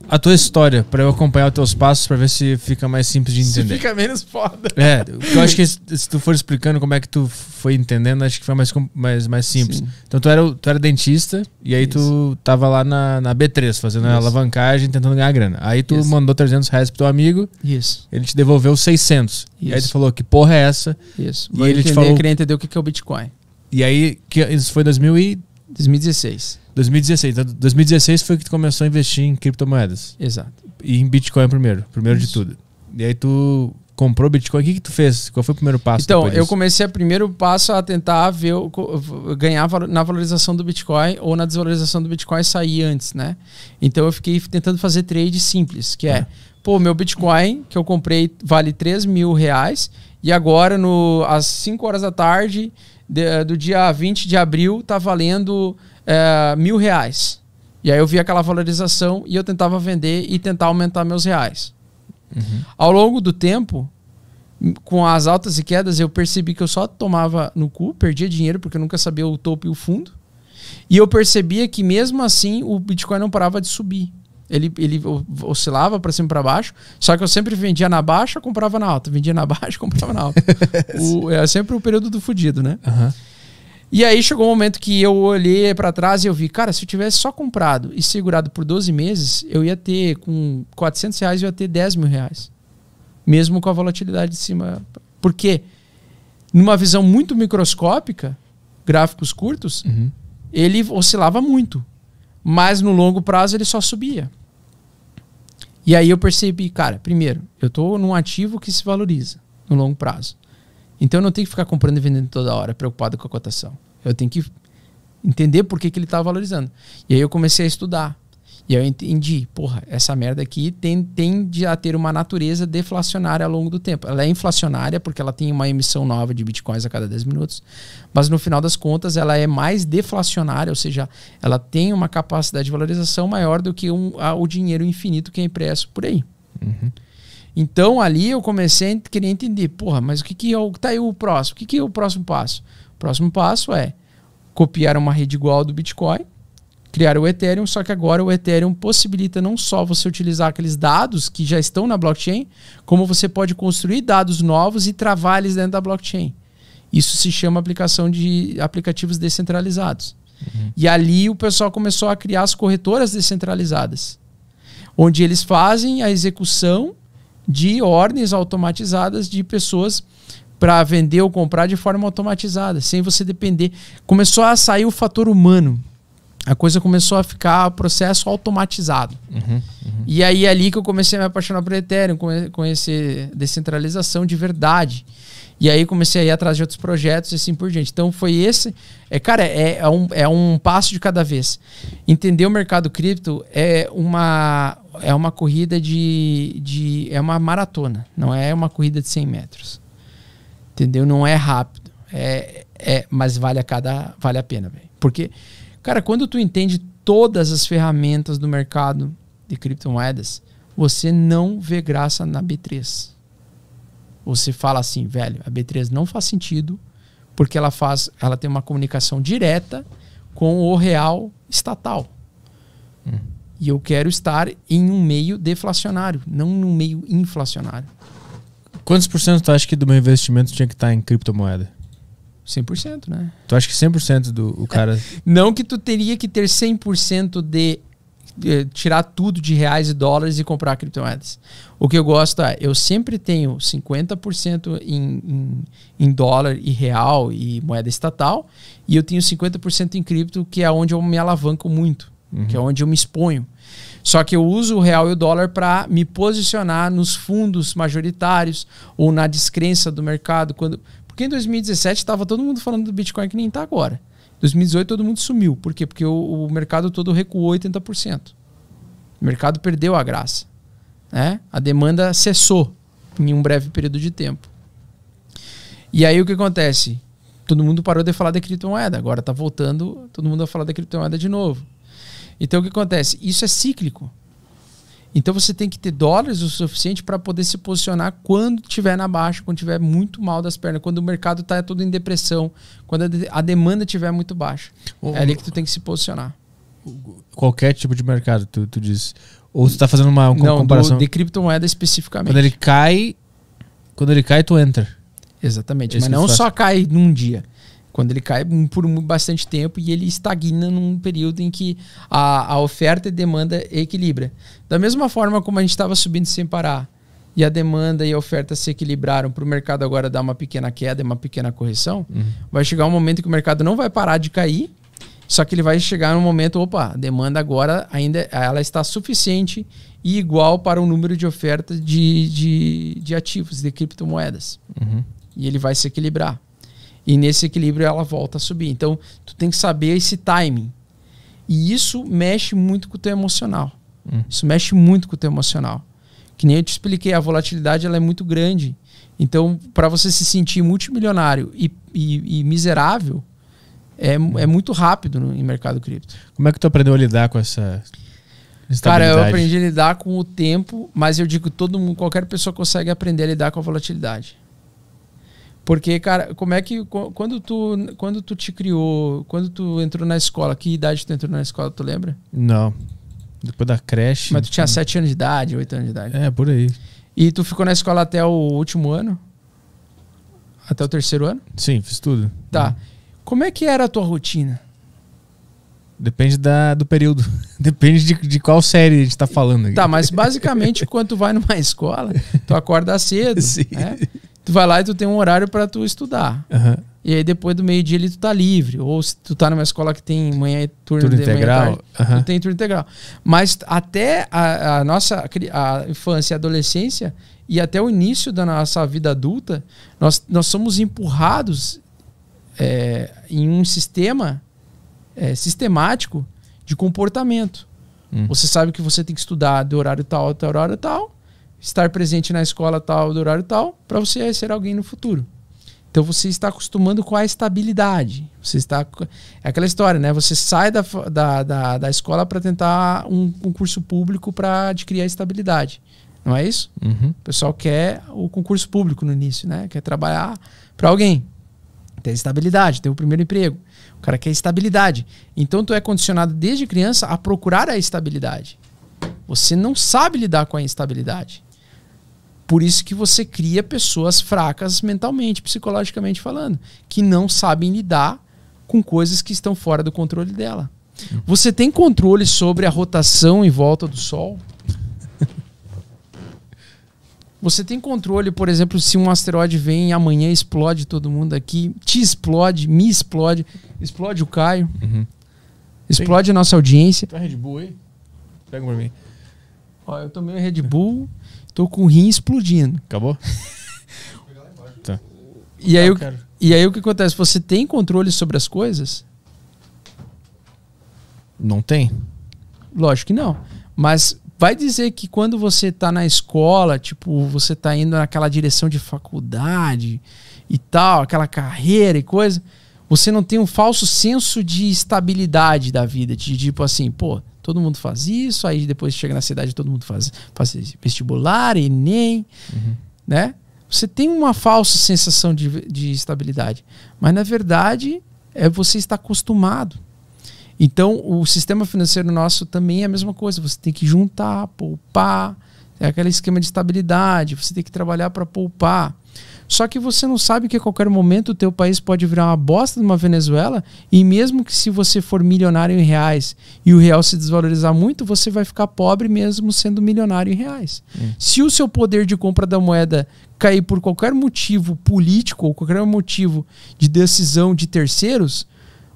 a tua história pra eu acompanhar os teus passos pra ver se fica mais simples de Isso entender. fica menos foda. É, eu acho que se se tu for explicando como é que tu foi entendendo, acho que foi mais, mais, mais simples. Sim. Então tu era, tu era dentista e aí tu tava lá na, na B3 fazendo a Isso. alavancagem, tentando ganhar grana. Aí tu Isso. mandou 300 reais pro teu amigo, Isso, ele te devolveu 600. E aí tu Isso. falou, que porra é essa? isso. E Vou ele te entender, falou- queria entender o que é o Bitcoin. E aí, que, isso foi 2000 e 2016. 2016. Então, 2016 foi que tu começou a investir em criptomoedas. Exato. E em Bitcoin primeiro, primeiro de tudo. E aí tu comprou Bitcoin. O que, que tu fez? Qual foi o primeiro passo? Então, eu comecei a primeiro passo a tentar ver o- ganhar na valorização do Bitcoin ou na desvalorização do Bitcoin sair antes, né? Então eu fiquei tentando fazer trade simples, que é, pô, meu Bitcoin que eu comprei vale 3 mil reais e agora no, às 5 horas da tarde de- do dia 20 de abril tá valendo é, mil reais. E aí eu vi aquela valorização e eu tentava vender e tentar aumentar meus reais. Ao longo do tempo, com as altas e quedas, eu percebi que eu só tomava no cu, perdia dinheiro porque eu nunca sabia o topo e o fundo. E eu percebia que mesmo assim o Bitcoin não parava de subir. Ele, ele oscilava para cima e para baixo, só que eu sempre vendia na baixa, comprava na alta, vendia na baixa, comprava na alta. o, é sempre o período do fudido, né? Aham. E aí chegou um momento que eu olhei pra trás e eu vi, cara, se eu tivesse só comprado e segurado por 12 meses, eu ia ter, com 400 reais, eu ia ter 10 mil reais. Mesmo com a volatilidade de cima. Por quê? Numa visão muito microscópica, gráficos curtos, Uhum. ele oscilava muito. Mas no longo prazo ele só subia. E aí eu percebi, cara, primeiro, eu estou num ativo que se valoriza no longo prazo. Então eu não tenho que ficar comprando e vendendo toda hora, preocupado com a cotação. Eu tenho que entender por que, que ele está valorizando. E aí eu comecei a estudar. E eu entendi, porra, essa merda aqui tem, tende a ter uma natureza deflacionária ao longo do tempo. Ela é inflacionária porque ela tem uma emissão nova de bitcoins a cada 10 minutos, mas no final das contas ela é mais deflacionária, ou seja, ela tem uma capacidade de valorização maior do que um, a- o dinheiro infinito que é impresso por aí. Então ali eu comecei a querer entender, porra, mas o que, que é o. Tá aí o próximo? O que, que é o próximo passo? O próximo passo é copiar uma rede igual do Bitcoin, criar o Ethereum, só que agora o Ethereum possibilita não só você utilizar aqueles dados que já estão na blockchain, como você pode construir dados novos e travar eles dentro da blockchain. Isso se chama aplicação de aplicativos descentralizados. E ali o pessoal começou a criar as corretoras descentralizadas, onde eles fazem a execução de ordens automatizadas de pessoas para vender ou comprar de forma automatizada, sem você depender. Começou a sair o fator humano. A coisa começou a ficar processo automatizado. E aí é ali que eu comecei a me apaixonar por Ethereum, conhe- conhecer descentralização de verdade. E aí comecei a ir atrás de outros projetos e assim por diante. Então foi esse. É, cara, é, é um, é um passo de cada vez. Entender o mercado cripto é uma, é uma corrida de, de. É uma maratona, não é uma corrida de 100 metros. Entendeu? Não é rápido. É, é, mas vale a cada. Vale a pena, velho. Porque, cara, quando tu entende todas as ferramentas do mercado de criptomoedas, você não vê graça na B3 você fala assim, velho, a B3 não faz sentido porque ela faz, ela tem uma comunicação direta com o real estatal. E eu quero estar em um meio deflacionário, não num meio inflacionário. Quantos por cento tu acha que do meu investimento tinha que estar em criptomoeda? 100%, né? Tu acha que 100% do o cara. Não que tu teria que ter 100% de eh, tirar tudo de reais e dólares e comprar criptomoedas. O que eu gosto é, eu sempre tenho 50% em, em, em dólar e real e moeda estatal, e eu tenho 50% em cripto, que é onde eu me alavanco muito, que é onde eu me exponho. Só que eu uso o real e o dólar para me posicionar nos fundos majoritários ou na descrença do mercado. quando Porque em 2017 estava todo mundo falando do Bitcoin que nem está agora. 2018 todo mundo sumiu. Por quê? Porque o, o mercado todo recuou 80%. O mercado perdeu a graça. Né? A demanda cessou em um breve período de tempo. E aí o que acontece? Todo mundo parou de falar da criptomoeda. Agora está voltando todo mundo a falar da criptomoeda de novo. Então o que acontece? Isso é cíclico. Então você tem que ter dólares o suficiente para poder se posicionar quando estiver na baixa, quando estiver muito mal das pernas, quando o mercado está todo em depressão, quando a, de- a demanda estiver muito baixa. O- É ali que tu tem que se posicionar. Qualquer tipo de mercado, tu, tu diz. Ou tu tá fazendo uma com- Não, comparação. do, de criptomoeda especificamente. Quando ele cai. Quando ele cai, tu entra. Exatamente. Esse Mas não só cai num dia. Quando ele cai por bastante tempo e ele estagna num período em que a, a oferta e demanda equilibra. Da mesma forma como a gente estava subindo sem parar e a demanda e a oferta se equilibraram para o mercado agora dar uma pequena queda e uma pequena correção, vai chegar um momento que o mercado não vai parar de cair Só que ele vai chegar no momento, opa, a demanda agora ainda ela está suficiente e igual para o número de ofertas de, de, de ativos, de criptomoedas. Uhum. E ele vai se equilibrar. E nesse equilíbrio ela volta a subir. Então, tu tem que saber esse timing. E isso mexe muito com o teu emocional. Hum. Isso mexe muito com o teu emocional. Que nem eu te expliquei, a volatilidade ela é muito grande. Então, para você se sentir multimilionário e, e, e miserável, é, é muito rápido no, em mercado cripto. Como é que tu aprendeu a lidar com essa Cara, eu aprendi a lidar com o tempo, mas eu digo que todo mundo, qualquer pessoa consegue aprender a lidar com a volatilidade. Porque, cara, como é que qu- quando tu quando tu te criou, quando tu entrou na escola, que idade tu entrou na escola, tu lembra? Não. Depois da creche. Mas tu tinha 7 anos de idade, 8 anos de idade. É, por aí. E tu ficou na escola até o último ano? Até o terceiro ano? Sim, fiz tudo. Tá. Como é que era a tua rotina? Depende da, do período. Depende de, de qual série a gente tá falando aqui. Tá, mas basicamente quando tu vai numa escola, tu acorda cedo, Sim. né? Tu vai lá e tu tem um horário para tu estudar. Aham. E aí depois do meio-dia ali tu tá livre. Ou se tu tá numa escola que tem manhã e turno, Turno de manhã e integral, tarde, aham. tu tem turno integral. Mas até a, a nossa a infância e adolescência e até o início da nossa vida adulta, nós, nós somos empurrados é, em um sistema é, sistemático de comportamento. Hum. Você sabe que você tem que estudar do horário tal até horário tal, estar presente na escola tal do horário tal, para você ser alguém no futuro. Então você está acostumando com a estabilidade. Você está é aquela história, né? Você sai da, da, da, da escola para tentar um concurso público para adquirir a estabilidade. Não é isso? Uhum. O pessoal quer o concurso público no início, né? Quer trabalhar para alguém. Ter estabilidade, ter o primeiro emprego. O cara quer estabilidade. Então tu é condicionado desde criança a procurar a estabilidade. Você não sabe lidar com a instabilidade. Por isso que você cria pessoas fracas mentalmente, psicologicamente falando, que não sabem lidar com coisas que estão fora do controle dela. Você tem controle sobre a rotação em volta do Sol? Você tem controle, por exemplo, se um asteroide vem e amanhã explode todo mundo aqui, te explode, me explode, explode o Caio, Uhum. explode a nossa audiência. Tu é Red Bull aí? Pega pra mim. Ó, eu tomei o Red Bull, tô com o rim explodindo. Acabou? tá. E aí, Eu o, e aí o que acontece? Você tem controle sobre as coisas? Não tem? Lógico que não. Mas vai dizer que quando você tá na escola, tipo, você tá indo naquela direção de faculdade e tal, aquela carreira e coisa, você não tem um falso senso de estabilidade da vida, de tipo assim, pô, todo mundo faz isso, aí depois chega na cidade todo mundo faz, faz vestibular, Enem, né? Você tem uma falsa sensação de, de estabilidade, mas na verdade é você está acostumado. Então, o sistema financeiro nosso também é a mesma coisa. Você tem que juntar, poupar, é aquele esquema de estabilidade. Você tem que trabalhar para poupar. Só que você não sabe que a qualquer momento o teu país pode virar uma bosta de uma Venezuela e mesmo que se você for milionário em reais e o real se desvalorizar muito, você vai ficar pobre mesmo sendo milionário em reais. Se o seu poder de compra da moeda cair por qualquer motivo político ou qualquer motivo de decisão de terceiros,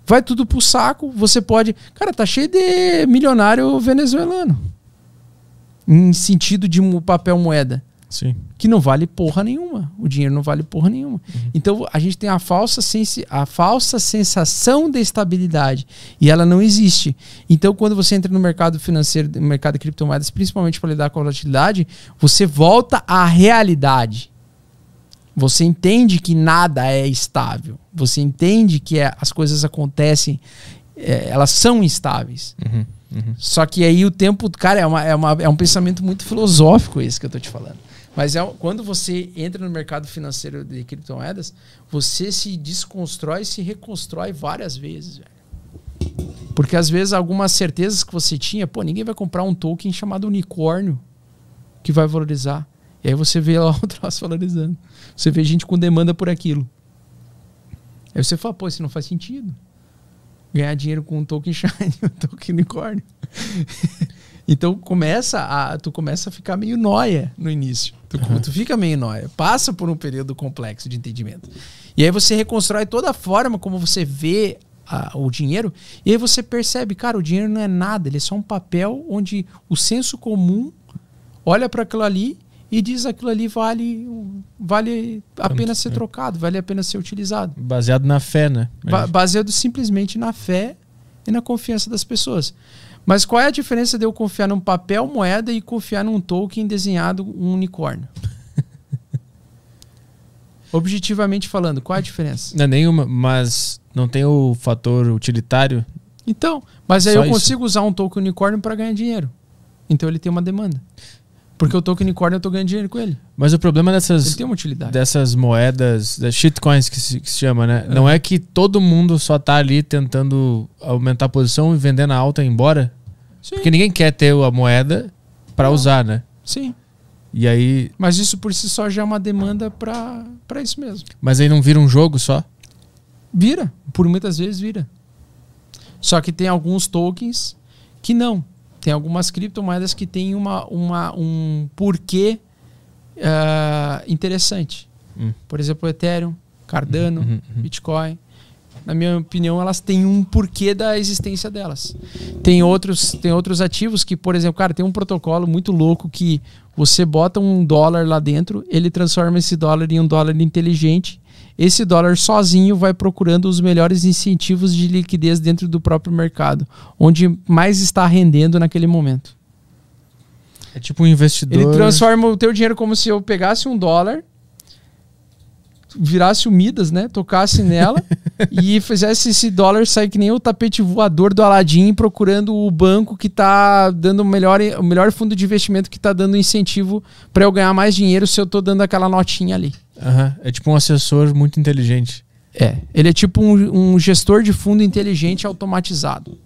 vai tudo pro saco. Você pode. Cara, tá cheio de milionário venezuelano. Em sentido de papel moeda. Sim. Que não vale porra nenhuma. O dinheiro não vale porra nenhuma. Então a gente tem a falsa, sensi a falsa sensação de estabilidade. E ela não existe. Então, quando você entra no mercado financeiro, no mercado de criptomoedas, principalmente para lidar com a volatilidade, você volta à realidade. Você entende que nada é estável. Você entende que é- as coisas acontecem, é, elas são instáveis. Uhum. Uhum. Só que aí o tempo, cara, é, uma, é, uma, é um pensamento muito filosófico esse que eu tô te falando. Mas é, quando você entra no mercado financeiro de criptomoedas, você se desconstrói e se reconstrói várias vezes, velho. Porque às vezes algumas certezas que você tinha, pô, ninguém vai comprar um token chamado unicórnio que vai valorizar. E aí você vê lá o troço valorizando. Você vê gente com demanda por aquilo. Aí você fala, pô, isso não faz sentido. Ganhar dinheiro com um token shine, um token unicórnio. então começa a, tu começa a ficar meio noia no início. Tu, tu fica meio noia. Passa por um período complexo de entendimento. E aí você reconstrói toda a forma como você vê a- o dinheiro, e aí você percebe, cara, o dinheiro não é nada, ele é só um papel onde o senso comum olha para aquilo ali e diz aquilo ali vale, vale a pena ser trocado, vale a pena ser utilizado. Baseado na fé, né? Ba- baseado simplesmente na fé e na confiança das pessoas. Mas qual é a diferença de eu confiar num papel moeda e confiar num token desenhado um unicórnio? Objetivamente falando, qual é a diferença? Não é nenhuma, mas não tem o fator utilitário. Então, mas aí Só eu isso. consigo usar um token unicórnio para ganhar dinheiro. Então ele tem uma demanda. Porque o token unicórnio eu tô ganhando dinheiro com ele. Mas o problema Ele dessas, tem uma utilidade. dessas moedas, das shitcoins que se, que se chama, né? Não é que todo mundo só tá ali tentando aumentar a posição e vender na alta e ir embora. Sim, Porque ninguém quer ter a moeda pra Não. usar, né? sim. E aí. Mas isso por si só já é uma demanda para isso mesmo. Mas aí não vira um jogo só? Vira, por muitas vezes vira. Só que tem alguns tokens que não. Tem algumas criptomoedas que têm uma, uma, um porquê ah, interessante. Hum. Por exemplo, Ethereum, Cardano, Uhum, uhum. Bitcoin. Na minha opinião, elas têm um porquê da existência delas. Tem outros, tem outros ativos que, por exemplo, cara, tem um protocolo muito louco que você bota um dólar lá dentro, ele transforma esse dólar em um dólar inteligente. Esse dólar sozinho vai procurando os melhores incentivos de liquidez dentro do próprio mercado, onde mais está rendendo naquele momento. É tipo um investidor. Ele transforma o teu dinheiro como se eu pegasse um dólar, virasse o Midas, né? Tocasse nela e fizesse esse dólar sair que nem o tapete voador do Aladim procurando o banco que tá dando o melhor, o melhor fundo de investimento que tá dando incentivo para eu ganhar mais dinheiro se eu tô dando aquela notinha ali. Aham, É tipo um assessor muito inteligente. É, ele é tipo um, um gestor de fundo inteligente automatizado.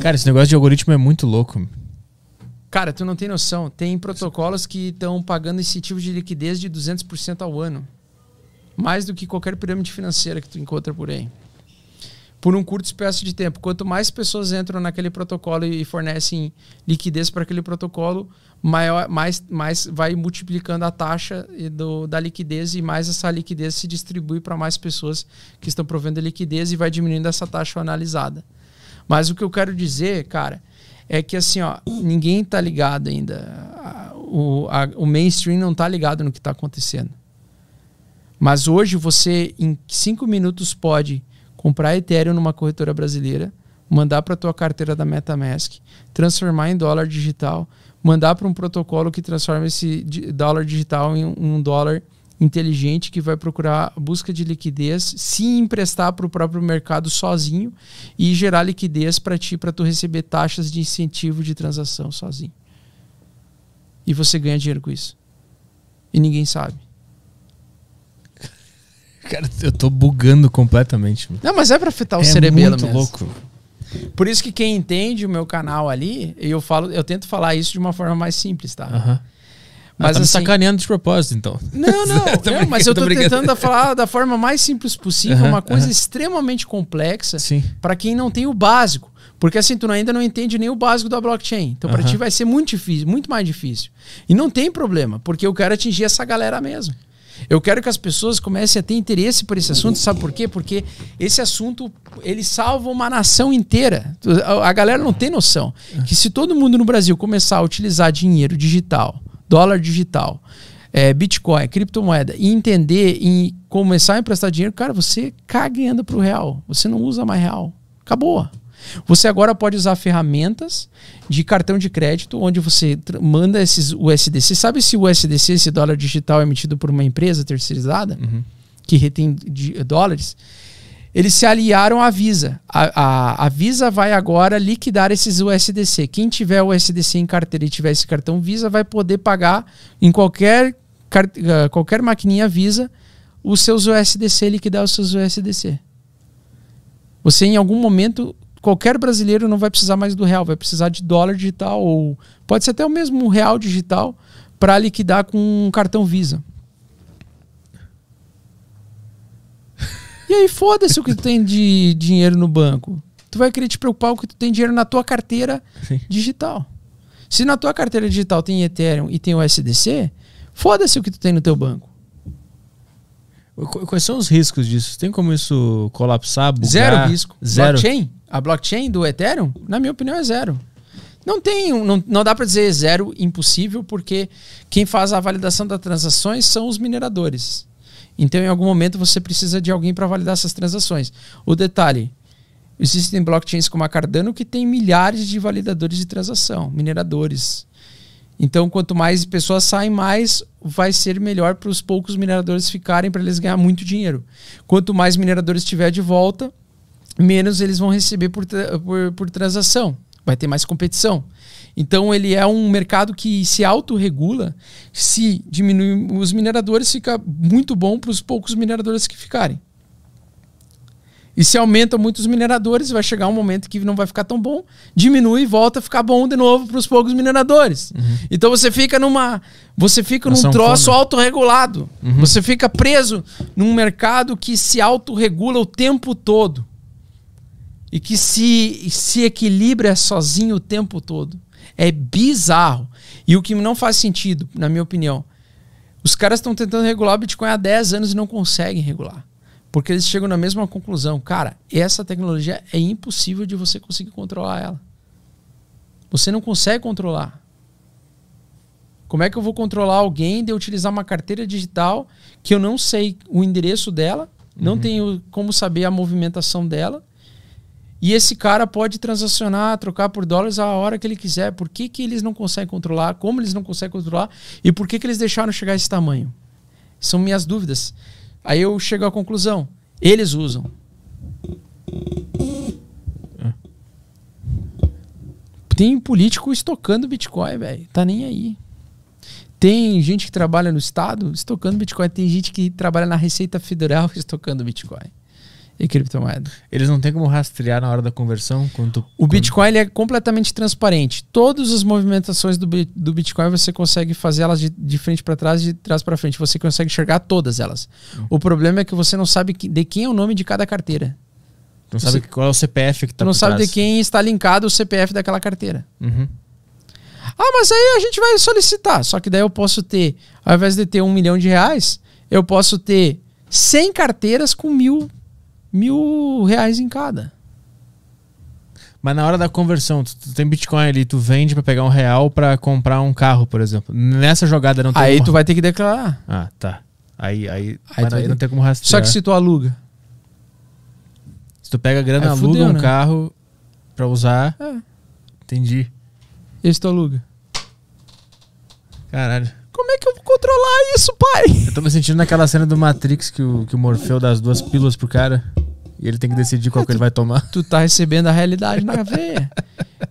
Cara, esse negócio de algoritmo é muito louco. Cara, tu não tem noção. Tem protocolos que estão pagando incentivos de liquidez de 200% ao ano. Mais do que qualquer pirâmide financeira que tu encontra por aí. Por um curto espaço de tempo. Quanto mais pessoas entram naquele protocolo e fornecem liquidez para aquele protocolo, maior, mais, mais vai multiplicando a taxa do, da liquidez e mais essa liquidez se distribui para mais pessoas que estão provendo liquidez e vai diminuindo essa taxa analisada. Mas o que eu quero dizer, cara, é que assim, ó, ninguém tá ligado ainda. O, a- o mainstream não tá ligado no que tá acontecendo. Mas hoje você, em cinco minutos, pode comprar Ethereum numa corretora brasileira, mandar para tua carteira da MetaMask, transformar em dólar digital, mandar para um protocolo que transforma esse dólar digital em um- dólar inteligente que vai procurar busca de liquidez, se emprestar para o próprio mercado sozinho e gerar liquidez para ti, para tu receber taxas de incentivo de transação sozinho. E você ganha dinheiro com isso. E ninguém sabe. Cara, eu tô bugando completamente. Não, mas é para afetar o é cerebelo muito mesmo. louco. Por isso que quem entende o meu canal ali, eu falo, eu tento falar isso de uma forma mais simples, tá? Aham. Mas Mas tá assim- sacaneando de propósito, então. Não, não, não, mas eu tô tô tentando falar da forma mais simples possível, Aham, uma coisa aham. extremamente complexa para quem não tem o básico. Porque assim, tu ainda não entende nem o básico da blockchain. Então, para ti vai ser muito difícil, muito mais difícil. E não tem problema, porque eu quero atingir essa galera mesmo. Eu quero que as pessoas comecem a ter interesse por esse assunto, sabe por quê? Porque esse assunto, ele salva uma nação inteira. A galera não tem noção que se todo mundo no Brasil começar a utilizar dinheiro digital, dólar digital, é, Bitcoin, criptomoeda, e entender e começar a emprestar dinheiro, cara, você caga e anda pro real. Você não usa mais real. Acabou. Você agora pode usar ferramentas de cartão de crédito, onde você manda esses USDC. Sabe se o USDC, esse dólar digital, é emitido por uma empresa terceirizada, que retém dólares? Eles se aliaram à Visa. A, a, a Visa vai agora liquidar esses USDC. Quem tiver USDC em carteira e tiver esse cartão Visa vai poder pagar em qualquer, ah, qualquer maquininha Visa os seus USDC, liquidar os seus USDC. Você em algum momento, qualquer brasileiro não vai precisar mais do real, vai precisar de dólar digital ou pode ser até o mesmo real digital para liquidar com um cartão Visa. E aí foda-se o que tu tem de dinheiro no banco. Tu vai querer te preocupar com o que tu tem dinheiro na tua carteira Sim. digital. Se na tua carteira digital tem Ethereum e tem o SDC, foda-se o que tu tem no teu banco. Qu- Quais são os riscos disso? Tem como isso colapsar, bugar? Zero risco. Zero. Blockchain? A blockchain do Ethereum, na minha opinião, é zero. Não tem, não, não dá para dizer zero impossível, porque quem faz a validação das transações são os mineradores. Então, em algum momento, você precisa de alguém para validar essas transações. O detalhe: existem blockchains como a Cardano que tem milhares de validadores de transação, mineradores. Então, quanto mais pessoas saem, mais vai ser melhor para os poucos mineradores ficarem para eles ganhar muito dinheiro. Quanto mais mineradores tiver de volta, menos eles vão receber por, por, por transação. Vai ter mais competição. Então, ele é um mercado que se autorregula. Se diminui os mineradores, fica muito bom para os poucos mineradores que ficarem. E se aumenta muito os mineradores, vai chegar um momento que não vai ficar tão bom, diminui e volta a ficar bom de novo para os poucos mineradores. Então você fica numa, você fica num troço sanfona. autorregulado. Você fica preso num mercado que se autorregula o tempo todo. E que se, se equilibra sozinho o tempo todo. É bizarro. E o que não faz sentido, na minha opinião, os caras estão tentando regular o Bitcoin há 10 anos e não conseguem regular. Porque eles chegam na mesma conclusão. Cara, essa tecnologia é impossível de você conseguir controlar ela. Você não consegue controlar. Como é que eu vou controlar alguém de utilizar uma carteira digital que eu não sei o endereço dela, não tenho como saber a movimentação dela, e esse cara pode transacionar, trocar por dólares a hora que ele quiser. Por que, que eles não conseguem controlar? Como eles não conseguem controlar? E por que, que eles deixaram chegar a esse tamanho? São minhas dúvidas. Aí eu chego à conclusão. Eles usam. Tem político estocando Bitcoin, velho. Tá nem aí. Tem gente que trabalha no Estado estocando Bitcoin. Tem gente que trabalha na Receita Federal estocando Bitcoin. E criptomoeda. Eles não têm como rastrear na hora da conversão? Quando tu- O Bitcoin ele é completamente transparente. Todas as movimentações do, do Bitcoin você consegue fazer elas de, de frente para trás e de trás para frente. Você consegue enxergar todas elas. O problema é que você não sabe que- de quem é o nome de cada carteira. Não sabe você- qual é o CPF que tá Tu não sabe trás. de quem está linkado o CPF daquela carteira. Uhum. Ah, mas aí a gente vai solicitar. Só que daí eu posso ter, ao invés de ter um milhão de reais, eu posso ter 100 carteiras com mil, mil reais em cada. Mas na hora da conversão, tu, tu tem Bitcoin ali, tu vende pra pegar um real pra comprar um carro, por exemplo. Nessa jogada não tem Aí como- tu vai ter que declarar. Ah, tá. Aí, aí, Aí aí não tem como rastrear. Só que se tu aluga. Se tu pega a grana, Aí aluga fudeu, um né? carro pra usar. É. Entendi. Esse tu aluga. Caralho. Como é que eu vou controlar isso, pai? Eu tô me sentindo naquela cena do Matrix que o, que o Morfeu dá as duas pílulas pro cara e ele tem que decidir qual que ele vai tomar. Tu tá recebendo a realidade na veia.